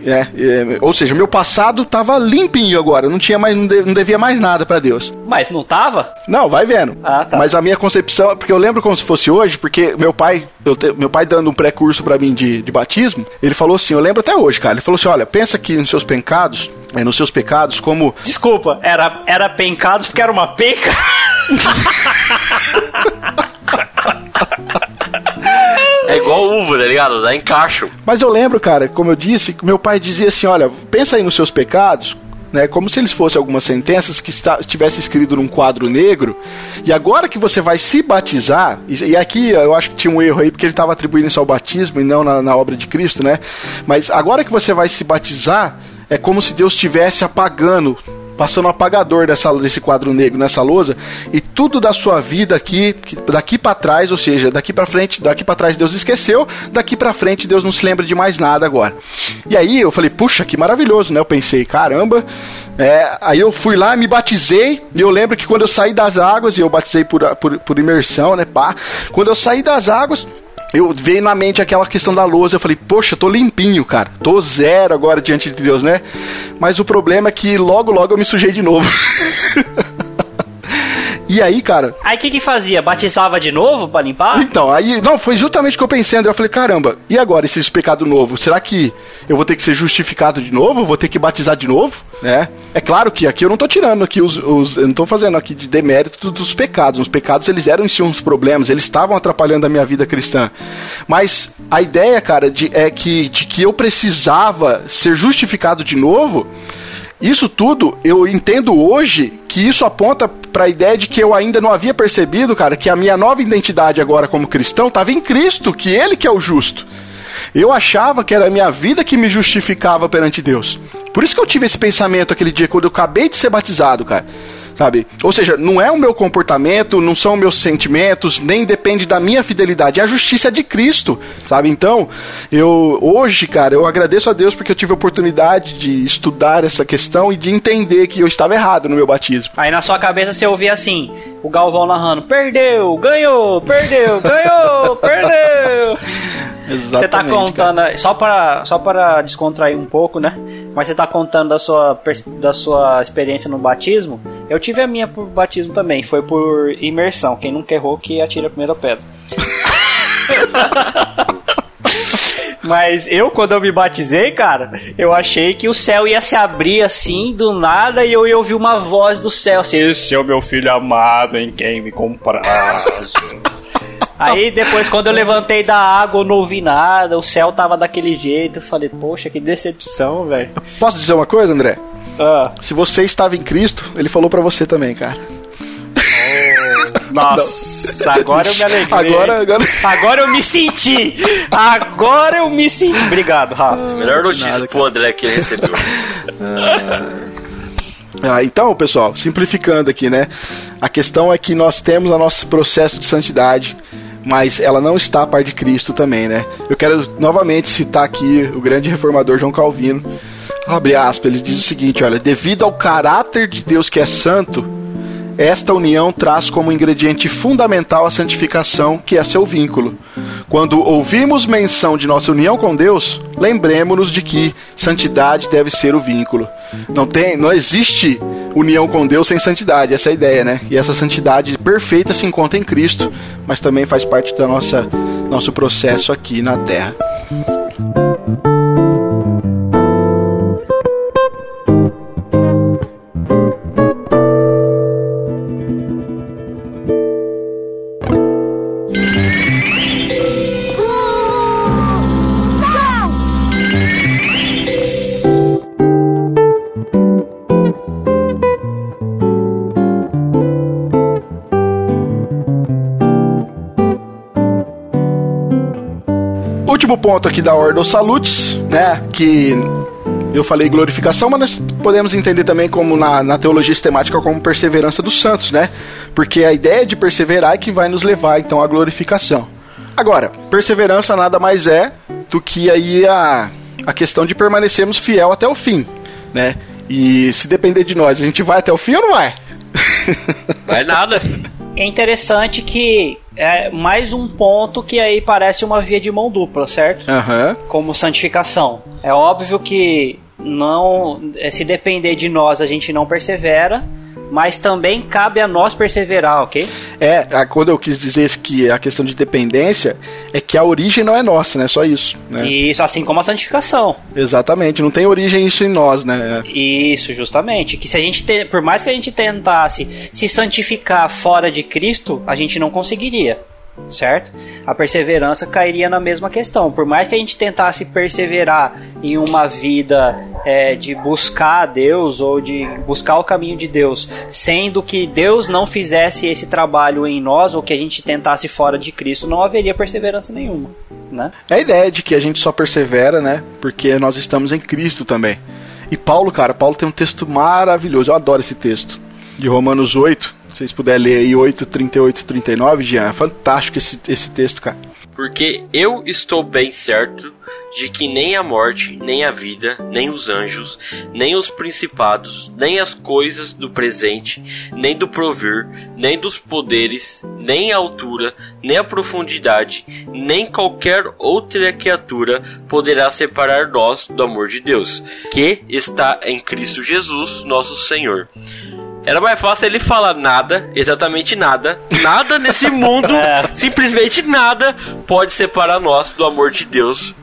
Speaker 1: É, é, ou seja, meu passado tava limpinho agora, não tinha mais, não, de- não devia mais nada pra Deus.
Speaker 2: Mas não tava?
Speaker 1: Não, vai vendo.
Speaker 2: Ah, tá.
Speaker 1: Mas a minha concepção, porque eu lembro como se fosse hoje, porque meu pai, te- meu pai dando um pré-curso pra mim de, de batismo, ele falou assim, eu lembro até hoje, cara. Ele falou assim: olha, pensa que nos seus pecados, é, nos seus pecados, como
Speaker 2: Desculpa, era, era pencados porque era uma penca?
Speaker 3: É igual uva, tá ligado? Dá encaixo.
Speaker 1: Mas eu lembro, cara, como eu disse, meu pai dizia assim: olha, pensa aí nos seus pecados. Né, como se eles fossem algumas sentenças que estivesse escrito num quadro negro, e agora que você vai se batizar, e, e aqui eu acho que tinha um erro aí, porque ele estava atribuindo isso ao batismo e não na, na obra de Cristo, né? Mas agora que você vai se batizar, é como se Deus estivesse apagando passando um apagador dessa, desse quadro negro nessa lousa e tudo da sua vida aqui daqui pra trás, ou seja, daqui pra frente, daqui pra trás Deus esqueceu, daqui pra frente Deus não se lembra de mais nada agora. E aí eu falei, puxa, que maravilhoso, né? Eu pensei, caramba. É, aí eu fui lá, me batizei, e eu lembro que quando eu saí das águas, e eu batizei por, por, por imersão, né, pá. Quando eu saí das águas, eu veio na mente aquela questão da lousa, eu falei, poxa, tô limpinho, cara. Tô zero agora diante de Deus, né? Mas o problema é que logo, logo eu me sujei de novo. e aí, cara,
Speaker 2: Aí o que que fazia? Batizava de novo pra limpar?
Speaker 1: então, aí, não, foi justamente o que eu pensei, André. Eu falei, caramba, e agora esse pecado novo? Será que eu vou ter que ser justificado de novo? Vou ter que batizar de novo? Né? É claro que aqui eu não tô tirando aqui os. os eu não tô fazendo aqui de demérito dos pecados. Os pecados, eles eram em si uns problemas, eles estavam atrapalhando a minha vida cristã. Mas a ideia, cara, de, é que, de que eu precisava ser justificado de novo. Isso tudo eu entendo hoje que isso aponta para a ideia de que eu ainda não havia percebido, cara, que a minha nova identidade agora como cristão estava em Cristo, que Ele que é o justo. Eu achava que era a minha vida que me justificava perante Deus. Por isso que eu tive esse pensamento aquele dia quando eu acabei de ser batizado, cara. Sabe? Ou seja, não é o meu comportamento, não são meus sentimentos, nem depende da minha fidelidade, é a justiça de Cristo, sabe? Então, eu hoje, cara, eu agradeço a Deus porque eu tive a oportunidade de estudar essa questão e de entender que eu estava errado no meu batismo.
Speaker 2: Aí na sua cabeça você ouvia assim, o Galvão narrando, perdeu, ganhou, perdeu, ganhou, perdeu. Você tá
Speaker 1: Exatamente,
Speaker 2: contando, só para só para descontrair um pouco, né? Mas você tá contando da sua da sua experiência no batismo. Eu tive a minha por batismo também, foi por imersão. Quem nunca errou que atira a primeira pedra. Mas eu, quando eu me batizei, cara, eu achei que o céu ia se abrir assim, do nada, e eu ia ouvir uma voz do céu assim: Esse é o meu filho amado em quem me comprazo. Aí depois, quando eu levantei da água, eu não ouvi nada, o céu tava daquele jeito. Eu falei, poxa, que decepção, velho.
Speaker 1: Posso dizer uma coisa, André?
Speaker 2: Ah,
Speaker 1: Se você estava em Cristo, ele falou pra você também, cara.
Speaker 2: nossa, agora eu me alegrei.
Speaker 1: Agora, agora.
Speaker 2: Agora eu me senti! Agora eu me senti! Obrigado, Rafa.
Speaker 3: Melhor notícia
Speaker 1: nada,
Speaker 3: pro André que ele recebeu.
Speaker 1: Ah, então, pessoal, simplificando aqui, né? A questão é que nós temos o nosso processo de santidade, mas ela não está a par de Cristo também, né? Eu quero novamente citar aqui o grande reformador João Calvino. Abre aspas, ele diz o seguinte: olha, devido ao caráter de Deus que é santo, esta união traz como ingrediente fundamental a santificação, que é seu vínculo. Quando ouvimos menção de nossa união com Deus, lembremos-nos de que santidade deve ser o vínculo. Não tem, não existe união com Deus sem santidade, essa é a ideia, né? E essa santidade perfeita se encontra em Cristo, mas também faz parte da nossa nosso processo aqui na terra. Ponto aqui da Ordo Salutis, né? Que eu falei glorificação, mas nós podemos entender também como na, na teologia sistemática como perseverança dos santos, né? Porque a ideia de perseverar é que vai nos levar então à glorificação. Agora, perseverança nada mais é do que aí a, a questão de permanecermos fiel até o fim, né? E se depender de nós, a gente vai até o fim ou não vai?
Speaker 3: Vai nada.
Speaker 2: É interessante que é mais um ponto que aí parece uma via de mão dupla, certo?
Speaker 1: Aham.
Speaker 2: Como santificação. É óbvio que não, é, se depender de nós, a gente não persevera, mas também cabe a nós perseverar, ok?
Speaker 1: É, quando eu quis dizer que a questão de dependência é que a origem não é nossa, né? Só isso. Né?
Speaker 2: Isso assim como a santificação.
Speaker 1: Exatamente, não tem origem isso em nós, né?
Speaker 2: Isso, justamente. Que se a gente te- por mais que a gente tentasse se santificar fora de Cristo, a gente não conseguiria. Certo? A perseverança cairia na mesma questão. Por mais que a gente tentasse perseverar em uma vida é, de buscar a Deus ou de buscar o caminho de Deus, sendo que Deus não fizesse esse trabalho em nós ou que a gente tentasse fora de Cristo, não haveria perseverança nenhuma. Né?
Speaker 1: É a ideia de que a gente só persevera, né? Porque nós estamos em Cristo também. E Paulo, cara, Paulo tem um texto maravilhoso. Eu adoro esse texto. De Romanos 8. Vocês puderem ler aí 8, 38, 39, Jean. É fantástico esse, esse texto, cara.
Speaker 3: Porque eu estou bem certo de que nem a morte, nem a vida, nem os anjos, nem os principados, nem as coisas do presente, nem do provir, nem dos poderes, nem a altura, nem a profundidade, nem qualquer outra criatura poderá separar nós do amor de Deus, que está em Cristo Jesus, nosso Senhor. Era mais fácil ele falar nada, exatamente nada, nada nesse mundo,
Speaker 2: É.
Speaker 3: simplesmente nada pode separar nós do amor de Deus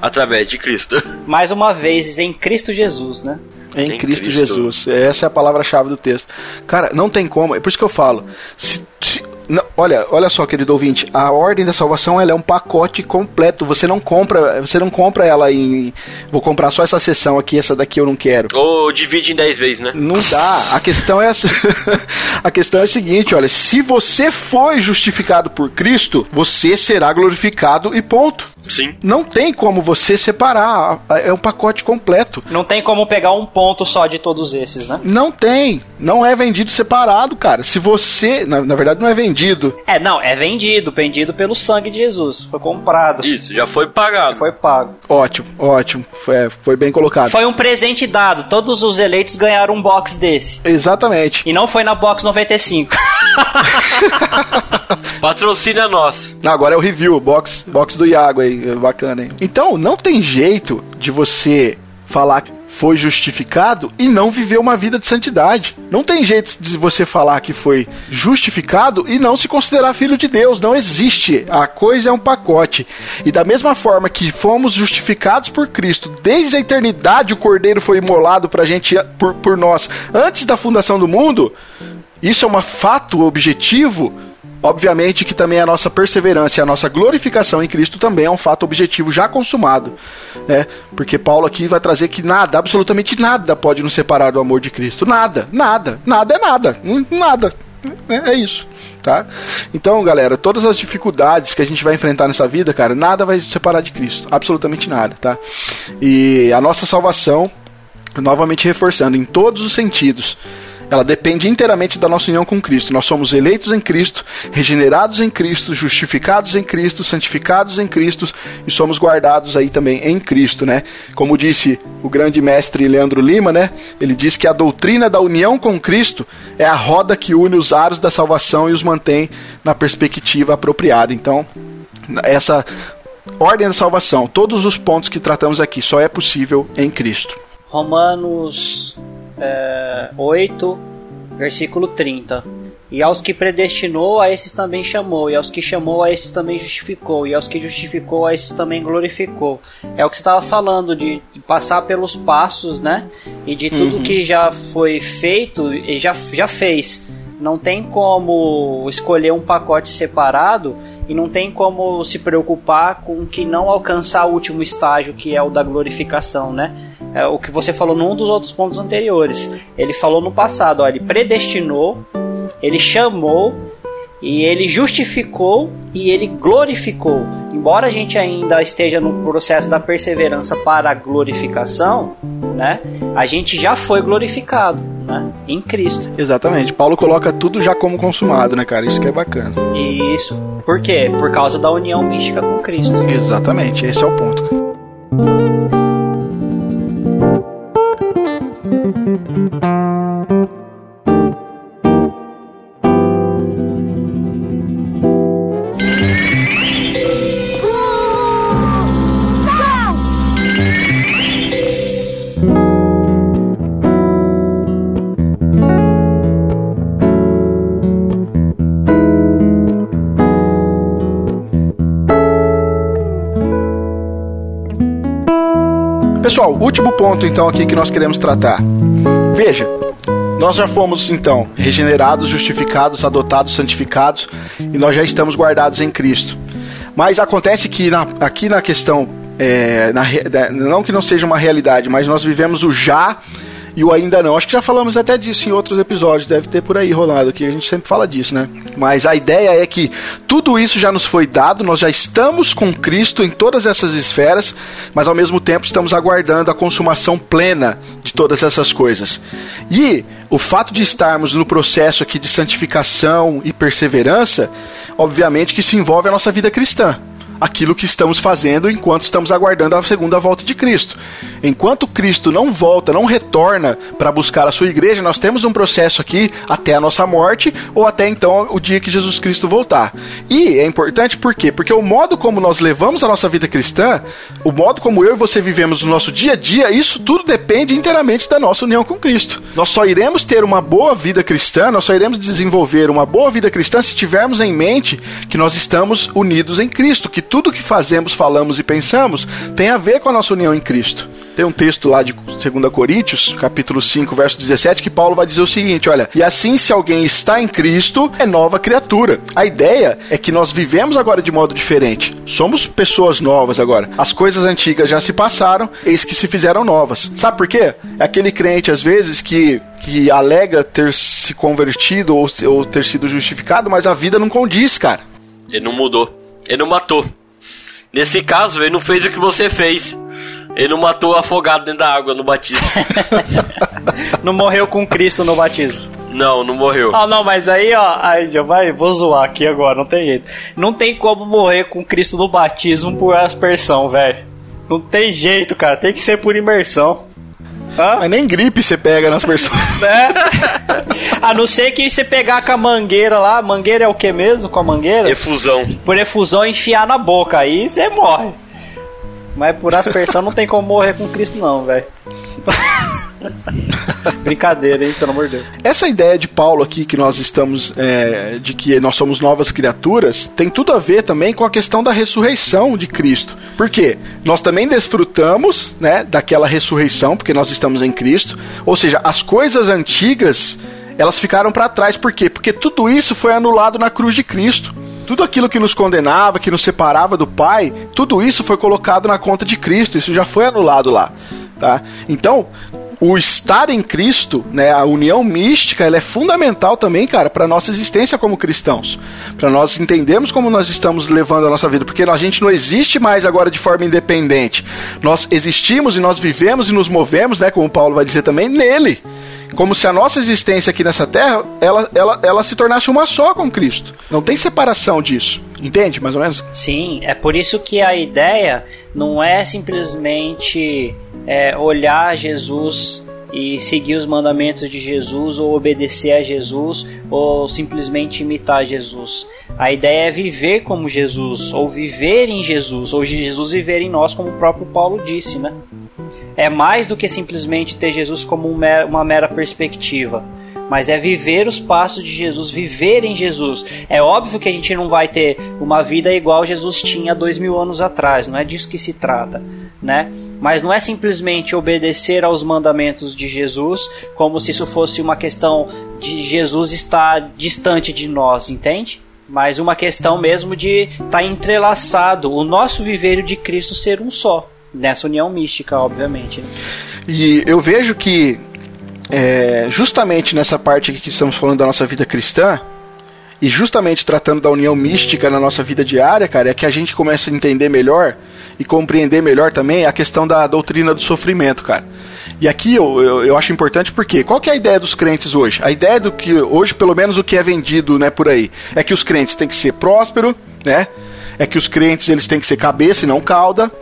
Speaker 3: através de Cristo.
Speaker 2: Mais uma vez, em Cristo Jesus, né?
Speaker 1: Em,
Speaker 3: Em
Speaker 1: Cristo,
Speaker 3: Cristo.
Speaker 1: Jesus. Essa é a palavra-chave do texto. Cara, não tem como. É por isso que eu falo. Se- se- não, olha, olha só, querido ouvinte. A ordem da salvação ela é um pacote completo. Você não compra, você não compra ela em. Vou comprar só essa sessão aqui, essa daqui eu não quero.
Speaker 3: Ou divide em 10 vezes, né?
Speaker 1: Não dá. A questão é essa. a questão é a seguinte, olha, se você foi justificado por Cristo, você será glorificado e ponto.
Speaker 3: Sim.
Speaker 1: Não tem como você separar. É um pacote completo.
Speaker 2: Não tem como pegar um ponto só de todos esses, né?
Speaker 1: Não tem. Não é vendido separado, cara. Se você. Na, na verdade, não é vendido.
Speaker 2: É, não, é vendido, vendido pelo sangue de Jesus. Foi comprado,
Speaker 3: Isso, já foi pagado.
Speaker 2: foi pago.
Speaker 1: Ótimo, ótimo. Foi, é, foi bem colocado.
Speaker 2: Foi um presente dado. Todos os eleitos ganharam um box desse.
Speaker 1: Exatamente.
Speaker 2: E não foi na box 95.
Speaker 3: Patrocina nós.
Speaker 1: Não, agora é o review, box, box do Iago aí. Bacana, hein? Então, não tem jeito de você falar foi justificado e não viver uma vida de santidade. Não tem jeito de você falar que foi justificado e não se considerar filho de Deus. Não existe. A coisa é um pacote. E da mesma forma que fomos justificados por Cristo, desde a eternidade o Cordeiro foi imolado pra gente, por, por nós, antes da fundação do mundo, isso é um fato objetivo. Obviamente que também a nossa perseverança e a nossa glorificação em Cristo também é um fato objetivo já consumado, né? Porque Paulo aqui vai trazer que nada, absolutamente nada pode nos separar do amor de Cristo. Nada, nada, nada é nada, hum, nada. É, é isso, tá? Então, galera, todas as dificuldades que a gente vai enfrentar nessa vida, cara, nada vai separar de Cristo, absolutamente nada, tá? E a nossa salvação, novamente reforçando, em todos os sentidos, ela depende inteiramente da nossa união com Cristo. Nós somos eleitos em Cristo, regenerados em Cristo, justificados em Cristo, santificados em Cristo e somos guardados aí também em Cristo, né? Como disse o grande mestre Leandro Lima, né? Ele diz que a doutrina da união com Cristo é a roda que une os aros da salvação e os mantém na perspectiva apropriada. Então, essa ordem da salvação, todos os pontos que tratamos aqui, só é possível em Cristo.
Speaker 2: Romanos é, 8, versículo 30. E aos que predestinou, a esses também chamou. E aos que chamou, a esses também justificou. E aos que justificou, a esses também glorificou. É o que você estava falando, de, de passar pelos passos, né? E de tudo que já foi feito e já, já fez. Não tem como escolher um pacote separado e não tem como se preocupar com que não alcançar o último estágio, que é o da glorificação, né? É o que você falou num dos outros pontos anteriores. Ele falou no passado, ó, ele predestinou, ele chamou e ele justificou e ele glorificou. Embora a gente ainda esteja no processo da perseverança para a glorificação, né? A gente já foi glorificado, né? Em Cristo.
Speaker 1: Exatamente. Paulo coloca tudo já como consumado, né, cara? Isso que é bacana.
Speaker 2: E isso, por quê? Por causa da união mística com Cristo.
Speaker 1: Exatamente, esse é o ponto. Último ponto então aqui que nós queremos tratar. Veja, nós já fomos então regenerados, justificados, adotados, santificados e nós já estamos guardados em Cristo. Mas acontece que na, aqui na questão, é, na, não que não seja uma realidade, mas nós vivemos o já e o ainda não. Acho que já falamos até disso em outros episódios, deve ter por aí rolado aqui, a gente sempre fala disso, né? Mas a ideia é que tudo isso já nos foi dado, nós já estamos com Cristo em todas essas esferas, mas ao mesmo tempo estamos aguardando a consumação plena de todas essas coisas. E o fato de estarmos no processo aqui de santificação e perseverança, obviamente que se envolve a nossa vida cristã aquilo que estamos fazendo enquanto estamos aguardando a segunda volta de Cristo. Enquanto Cristo não volta, não retorna para buscar a sua igreja, nós temos um processo aqui até a nossa morte ou até então o dia que Jesus Cristo voltar. E é importante por quê? Porque o modo como nós levamos a nossa vida cristã, o modo como eu e você vivemos o nosso dia a dia, isso tudo depende inteiramente da nossa união com Cristo. Nós só iremos ter uma boa vida cristã, nós só iremos desenvolver uma boa vida cristã se tivermos em mente que nós estamos unidos em Cristo, que tudo que fazemos, falamos e pensamos tem a ver com a nossa união em Cristo. Tem um texto lá de 2 Coríntios, capítulo 5, verso 17, que Paulo vai dizer o seguinte: olha, e assim se alguém está em Cristo, é nova criatura. A ideia é que nós vivemos agora de modo diferente. Somos pessoas novas agora. As coisas antigas já se passaram, eis que se fizeram novas. Sabe por quê? É aquele crente, às vezes, que, que alega ter se convertido ou, ou ter sido justificado, mas a vida não condiz, cara.
Speaker 3: Ele não mudou. Ele não matou. Nesse caso, ele não fez o que você fez. Ele não matou afogado dentro da água no batismo.
Speaker 2: não morreu com Cristo no batismo.
Speaker 3: Não, não morreu.
Speaker 2: Ah, não, mas aí, ó, aí já vai, vou zoar aqui agora, não tem jeito. Não tem como morrer com Cristo no batismo por aspersão, velho. Não tem jeito, cara, tem que ser por imersão.
Speaker 1: Hã? Mas nem gripe você pega nas pessoas.
Speaker 2: É. A não ser que você pegar com a mangueira lá. Mangueira é o que mesmo com a mangueira?
Speaker 3: Efusão.
Speaker 2: Por efusão enfiar na boca. Aí você morre. Mas por aspersão não tem como morrer com Cristo, não, velho. Brincadeira, hein? Pelo amor de Deus.
Speaker 1: Essa ideia de Paulo aqui, que nós estamos. É, de que nós somos novas criaturas, tem tudo a ver também com a questão da ressurreição de Cristo. Por quê? Nós também desfrutamos, né, daquela ressurreição, porque nós estamos em Cristo. Ou seja, as coisas antigas, elas ficaram para trás. Por quê? Porque tudo isso foi anulado na cruz de Cristo. Tudo aquilo que nos condenava, que nos separava do Pai, tudo isso foi colocado na conta de Cristo. Isso já foi anulado lá. Tá? Então, o estar em Cristo, né, a união mística, ela é fundamental também, cara, para nossa existência como cristãos, para nós entendermos como nós estamos levando a nossa vida, porque a gente não existe mais agora de forma independente. Nós existimos e nós vivemos e nos movemos, né, como Paulo vai dizer também, nele. Como se a nossa existência aqui nessa terra, ela, ela, ela se tornasse uma só com Cristo. Não tem separação disso. Entende, mais ou menos?
Speaker 2: Sim, é por isso que a ideia não é simplesmente é, olhar Jesus e seguir os mandamentos de Jesus ou obedecer a Jesus ou simplesmente imitar Jesus. A ideia é viver como Jesus ou viver em Jesus ou Jesus viver em nós, como o próprio Paulo disse, né? É mais do que simplesmente ter Jesus como uma mera perspectiva mas é viver os passos de Jesus, viver em Jesus. É óbvio que a gente não vai ter uma vida igual Jesus tinha dois mil anos atrás, não é disso que se trata, né? Mas não é simplesmente obedecer aos mandamentos de Jesus, como se isso fosse uma questão de Jesus estar distante de nós, entende? Mas uma questão mesmo de estar tá entrelaçado, o nosso viver de Cristo ser um só, nessa união mística, obviamente. Né?
Speaker 1: E eu vejo que é, justamente nessa parte que estamos falando da nossa vida cristã, e justamente tratando da união mística na nossa vida diária, cara, é que a gente começa a entender melhor e compreender melhor também a questão da doutrina do sofrimento, cara. E aqui eu, eu, eu, acho importante porque qual que é a ideia dos crentes hoje? A ideia do que hoje, pelo menos o que é vendido, né, por aí, é que os crentes têm que ser próspero, né? É que os crentes eles têm que ser cabeça e não cauda,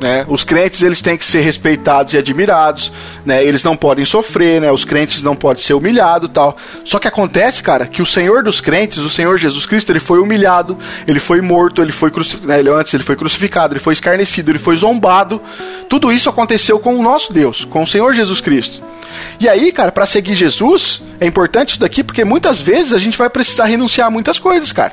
Speaker 1: né? Os crentes eles têm que ser respeitados e admirados, né? Eles não podem sofrer, né? Os crentes não podem ser humilhados, tal. Só que acontece, cara, que o Senhor dos crentes, o Senhor Jesus Cristo, ele foi humilhado, ele foi morto, ele foi crucificado, né? ele, antes ele foi crucificado, ele foi escarnecido, ele foi zombado. Tudo isso aconteceu com o nosso Deus, com o Senhor Jesus Cristo. E aí, cara, para seguir Jesus, é importante isso daqui porque muitas vezes a gente vai precisar renunciar a muitas coisas, cara.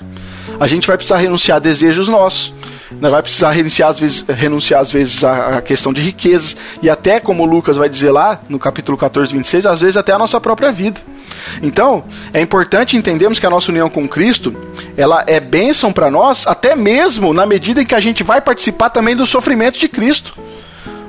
Speaker 1: A gente vai precisar renunciar a desejos nossos Não vai precisar renunciar às vezes, renunciar às vezes à, questão de riquezas e até como Lucas vai dizer lá no capítulo 14, 26, às vezes até a nossa própria vida. Então, é importante entendermos que a nossa união com Cristo, ela é bênção para nós, até mesmo na medida em que a gente vai participar também do sofrimento de Cristo.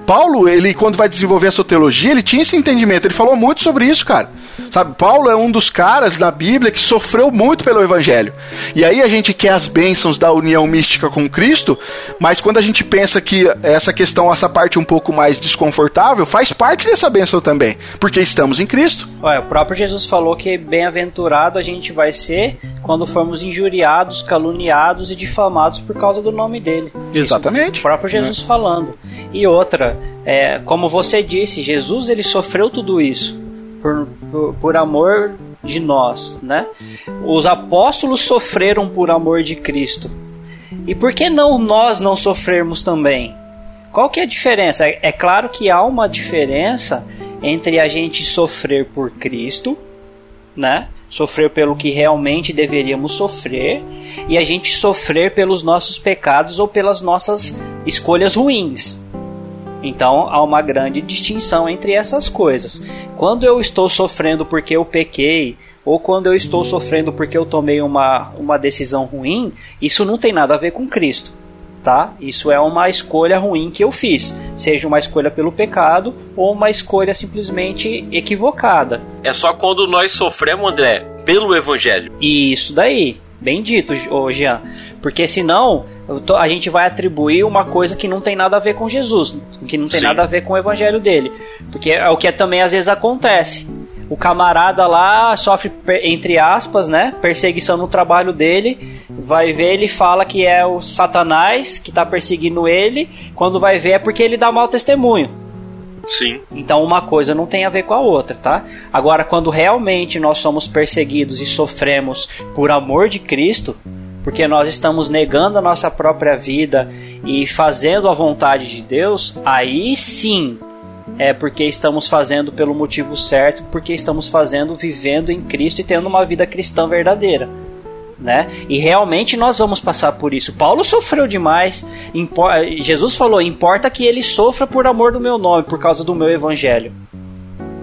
Speaker 1: Paulo, ele quando vai desenvolver a sua teologia, ele tinha esse entendimento, ele falou muito sobre isso, cara. Sabe, Paulo é um dos caras na Bíblia que sofreu muito pelo evangelho. E aí a gente quer as bênçãos da união mística com Cristo, mas quando a gente pensa que essa questão, essa parte um pouco mais desconfortável, faz parte dessa bênção também, porque estamos em Cristo.
Speaker 2: O próprio Jesus falou que bem-aventurado a gente vai ser quando formos injuriados, caluniados e difamados por causa do nome dele.
Speaker 1: Exatamente.
Speaker 2: Isso, o próprio Jesus é. falando. E outra, é, como você disse, Jesus ele sofreu tudo isso por, por, por amor de nós, né? Os apóstolos sofreram por amor de Cristo. E por que não nós não sofrermos também? Qual que é a diferença? É, é claro que há uma diferença entre a gente sofrer por Cristo, né? Sofrer pelo que realmente deveríamos sofrer e a gente sofrer pelos nossos pecados ou pelas nossas escolhas ruins. Então há uma grande distinção entre essas coisas. Quando eu estou sofrendo porque eu pequei, ou quando eu estou sofrendo porque eu tomei uma, uma decisão ruim, isso não tem nada a ver com Cristo. Tá? Isso é uma escolha ruim que eu fiz, seja uma escolha pelo pecado ou uma escolha simplesmente equivocada.
Speaker 3: É só quando nós sofremos, André, pelo evangelho.
Speaker 2: Isso daí, bem dito, Jean. Porque senão a gente vai atribuir uma coisa que não tem nada a ver com Jesus, que não tem Sim. nada a ver com o evangelho dele. Porque é o que também às vezes acontece. O camarada lá sofre, entre aspas, né, perseguição no trabalho dele. Vai ver, ele fala que é o Satanás que está perseguindo ele. Quando vai ver, é porque ele dá mau testemunho.
Speaker 3: Sim.
Speaker 2: Então uma coisa não tem a ver com a outra, tá? Agora, quando realmente nós somos perseguidos e sofremos por amor de Cristo, porque nós estamos negando a nossa própria vida e fazendo a vontade de Deus, aí sim é porque estamos fazendo pelo motivo certo, porque estamos fazendo vivendo em Cristo e tendo uma vida cristã verdadeira. Né? E realmente nós vamos passar por isso. Paulo sofreu demais. Jesus falou: importa que ele sofra por amor do meu nome, por causa do meu evangelho.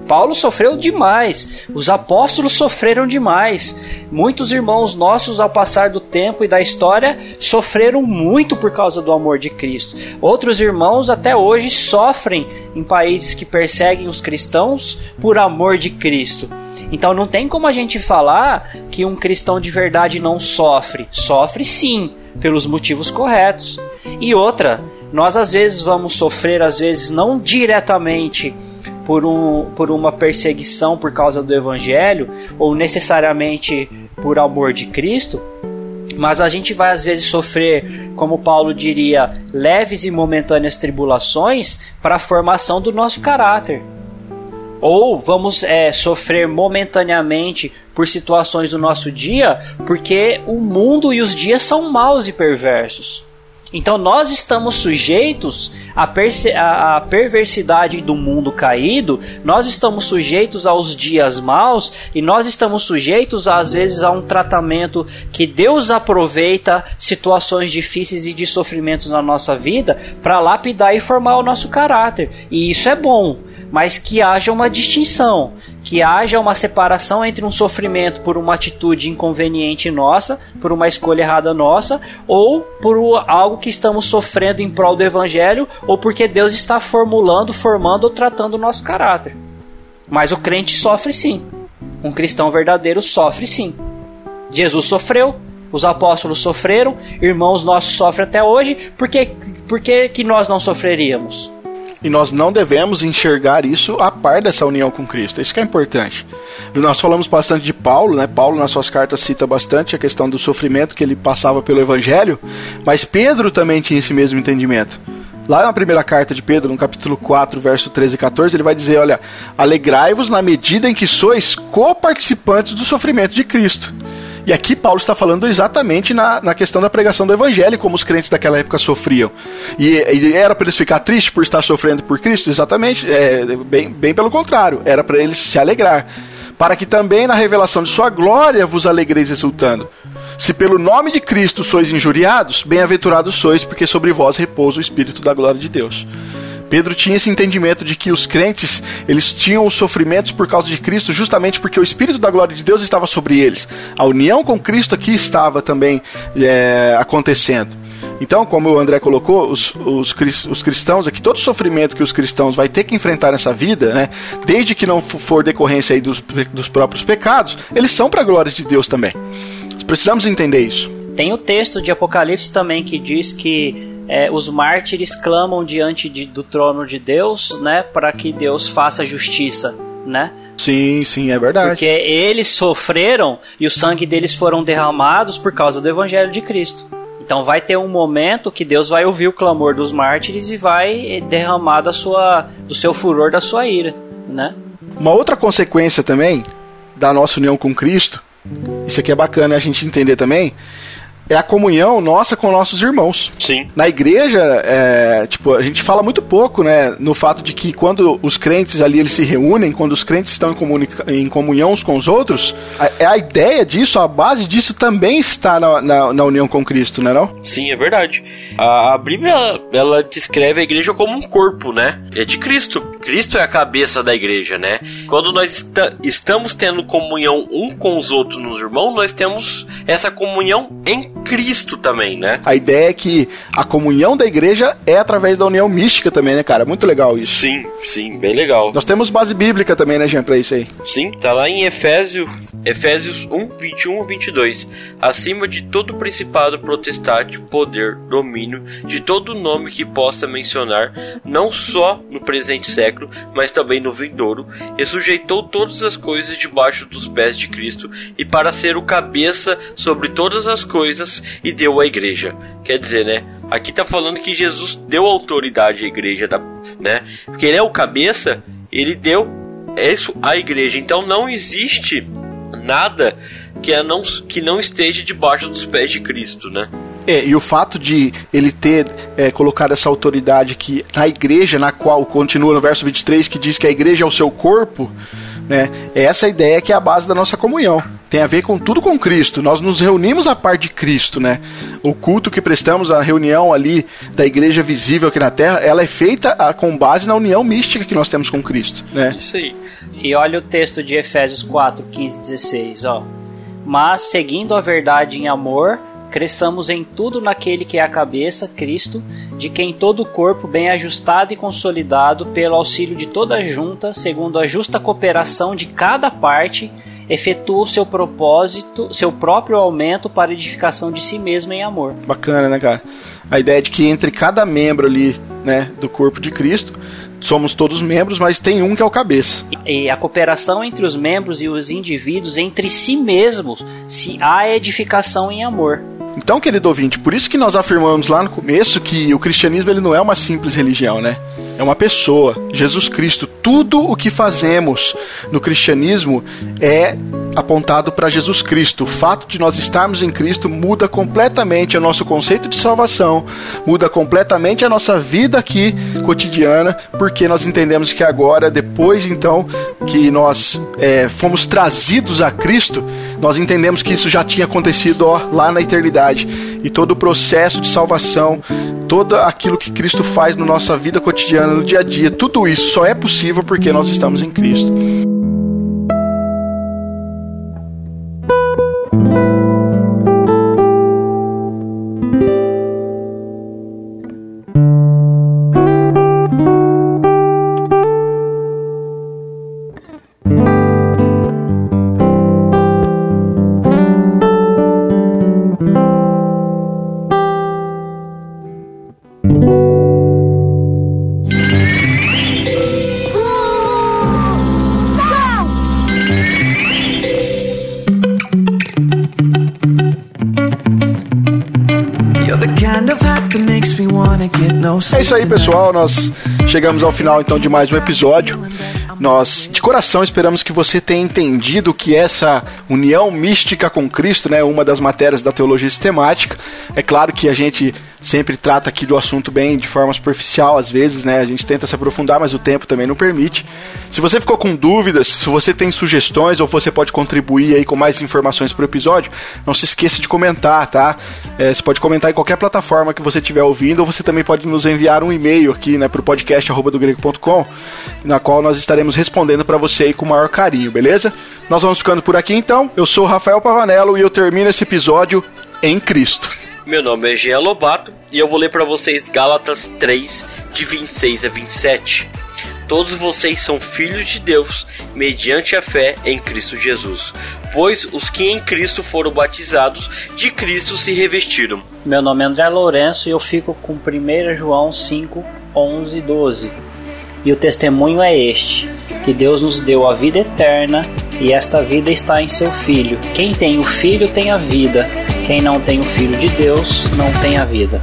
Speaker 2: Paulo sofreu demais, os apóstolos sofreram demais. Muitos irmãos nossos, ao passar do tempo e da história, sofreram muito por causa do amor de Cristo. Outros irmãos até hoje sofrem em países que perseguem os cristãos por amor de Cristo. Então não tem como a gente falar que um cristão de verdade não sofre. Sofre sim, pelos motivos corretos. E outra, nós às vezes vamos sofrer, às vezes não diretamente por, um, por uma perseguição por causa do evangelho, ou necessariamente por amor de Cristo, mas a gente vai às vezes sofrer, como Paulo diria, leves e momentâneas tribulações para a formação do nosso caráter. Ou vamos é, sofrer momentaneamente por situações do nosso dia, porque o mundo e os dias são maus e perversos. Então nós estamos sujeitos à, à, perversidade do mundo caído, nós estamos sujeitos aos dias maus e nós estamos sujeitos às vezes a um tratamento que Deus aproveita situações difíceis e de sofrimentos na nossa vida para lapidar e formar o nosso caráter. E isso é bom mas que haja uma distinção, que haja uma separação entre um sofrimento por uma atitude inconveniente nossa, por uma escolha errada nossa, ou por algo que estamos sofrendo em prol do evangelho, ou porque Deus está formulando, formando ou tratando o nosso caráter. Mas o crente sofre sim. Um cristão verdadeiro sofre sim. Jesus sofreu, os apóstolos sofreram, irmãos nossos sofrem até hoje, por que, por que, que nós não sofreríamos?
Speaker 1: E nós não devemos enxergar isso a par dessa união com Cristo. Isso que é importante. Nós falamos bastante de Paulo, né? Paulo nas suas cartas cita bastante a questão do sofrimento que ele passava pelo evangelho, mas Pedro também tinha esse mesmo entendimento. Lá na primeira carta de Pedro, no capítulo 4, verso 13 e 14, ele vai dizer: Olha, alegrai-vos na medida em que sois co-participantes do sofrimento de Cristo e aqui Paulo está falando exatamente na, na questão da pregação do evangelho, como os crentes daquela época sofriam. E, e era para eles ficar tristes por estar sofrendo por Cristo? Exatamente, é, bem, bem pelo contrário, era para eles se alegrar. Para que também na revelação de sua glória vos alegreis exultando. Se pelo nome de Cristo sois injuriados, bem-aventurados sois, porque sobre vós repousa o Espírito da glória de Deus. Pedro tinha esse entendimento de que os crentes, eles tinham os sofrimentos por causa de Cristo, justamente porque o Espírito da glória de Deus estava sobre eles. A união com Cristo aqui estava também é, acontecendo. Então, como o André colocou, os, os, os, cristãos aqui, todo sofrimento que os cristãos vai ter que enfrentar nessa vida, né, desde que não for decorrência aí dos, dos próprios pecados, eles são para a glória de Deus também. Precisamos entender isso.
Speaker 2: Tem o texto de Apocalipse também que diz que é, os mártires clamam diante de, do trono de Deus, né, para que Deus faça justiça, né?
Speaker 1: Sim, sim, é verdade.
Speaker 2: Porque eles sofreram e o sangue deles foram derramados por causa do evangelho de Cristo. Então vai ter um momento que Deus vai ouvir o clamor dos mártires e vai derramar da sua, do seu furor, da sua ira, né?
Speaker 1: Uma outra consequência também da nossa união com Cristo, isso aqui é bacana a gente entender também, é a comunhão nossa com nossos irmãos.
Speaker 3: Sim.
Speaker 1: Na igreja, é, tipo, a gente fala muito pouco, né, no fato de que quando os crentes ali eles se reúnem, quando os crentes estão em, em comunhão uns com os outros, a, a, ideia disso, a base disso também está na, na, na união com Cristo, né, não?
Speaker 3: Sim, é verdade. A, a Bíblia, ela, ela descreve a igreja como um corpo, né? É de Cristo. Cristo é a cabeça da igreja, né? Quando nós estamos tendo comunhão um com os outros nos irmãos, nós temos essa comunhão em Cristo também, né?
Speaker 1: A ideia é que a comunhão da igreja é através da união mística também, né, cara? Muito legal isso.
Speaker 3: Sim, sim, bem legal.
Speaker 1: Nós temos base bíblica também, né, Jean, pra isso aí.
Speaker 3: Sim, tá lá em Efésio, Efésios 1, 21 e 22. Acima de todo principado, potestade, poder, domínio, de todo nome que possa mencionar, não só no presente século, mas também no vindouro, e sujeitou todas as coisas debaixo dos pés de Cristo, e para ser o cabeça sobre todas as coisas, coisas e deu à igreja. Quer dizer, né? Aqui tá falando que Jesus deu autoridade à igreja, né? Porque ele é o cabeça, ele deu isso à igreja. Então não existe nada que, é não, que não esteja debaixo dos pés de Cristo, né?
Speaker 1: É, e o fato de ele ter é, colocado essa autoridade aqui na igreja, na qual continua no verso 23, que diz que a igreja é o seu corpo, né? É essa ideia que é a base da nossa comunhão. Tem a ver com tudo com Cristo. Nós nos reunimos a par de Cristo, né? O culto que prestamos, a reunião ali da igreja visível aqui na Terra, ela é feita a, com base na união mística que nós temos com Cristo, né?
Speaker 3: Isso aí.
Speaker 2: E olha o texto de Efésios 4, 15 16, ó. Mas seguindo a verdade em amor, cresçamos em tudo naquele que é a cabeça, Cristo, de quem todo o corpo, bem ajustado e consolidado, pelo auxílio de toda a junta, segundo a justa cooperação de cada parte, efetua o seu propósito, seu próprio aumento para edificação de si mesmo em amor.
Speaker 1: Bacana, né, cara? A ideia de que entre cada membro ali, né, do corpo de Cristo, somos todos membros, mas tem um que é o cabeça.
Speaker 2: E a cooperação entre os membros e os indivíduos entre si mesmos, se há edificação em amor.
Speaker 1: Então, querido ouvinte, por isso que nós afirmamos lá no começo que o cristianismo ele não é uma simples religião, né? É uma pessoa, Jesus Cristo. Tudo o que fazemos no cristianismo é apontado para Jesus Cristo. O fato de nós estarmos em Cristo muda completamente o nosso conceito de salvação, muda completamente a nossa vida aqui cotidiana, porque nós entendemos que agora, depois então que nós é, fomos trazidos a Cristo, nós entendemos que isso já tinha acontecido ó, lá na eternidade e todo o processo de salvação, todo aquilo que Cristo faz na nossa vida cotidiana, no dia a dia, tudo isso só é possível porque nós estamos em Cristo. Isso aí, pessoal. Nós chegamos ao final então de mais um episódio. Nós, de coração, esperamos que você tenha entendido que essa união mística com Cristo, né, uma das matérias da teologia sistemática. É claro que a gente sempre trata aqui do assunto bem de forma superficial, às vezes, né? A gente tenta se aprofundar, mas o tempo também não permite. Se você ficou com dúvidas, se você tem sugestões ou você pode contribuir aí com mais informações para o episódio, não se esqueça de comentar, tá? É, você pode comentar em qualquer plataforma que você estiver ouvindo, ou você também pode nos enviar um e-mail aqui, né, para o podcast grego.com, na qual nós estaremos respondendo para você aí com o maior carinho, beleza? Nós vamos ficando por aqui então. Eu sou o Rafael Pavanello e eu termino esse episódio em Cristo.
Speaker 3: Meu nome é Jean Lobato e eu vou ler para vocês Gálatas 3, de 26 a 27. Todos vocês são filhos de Deus mediante a fé em Cristo Jesus, pois os que em Cristo foram batizados, de Cristo se revestiram.
Speaker 2: Meu nome é André Lourenço e eu fico com 1 João 5, 11 e 12. E o testemunho é este: que Deus nos deu a vida eterna e esta vida está em seu Filho. Quem tem o Filho tem a vida, quem não tem o Filho de Deus não tem a vida.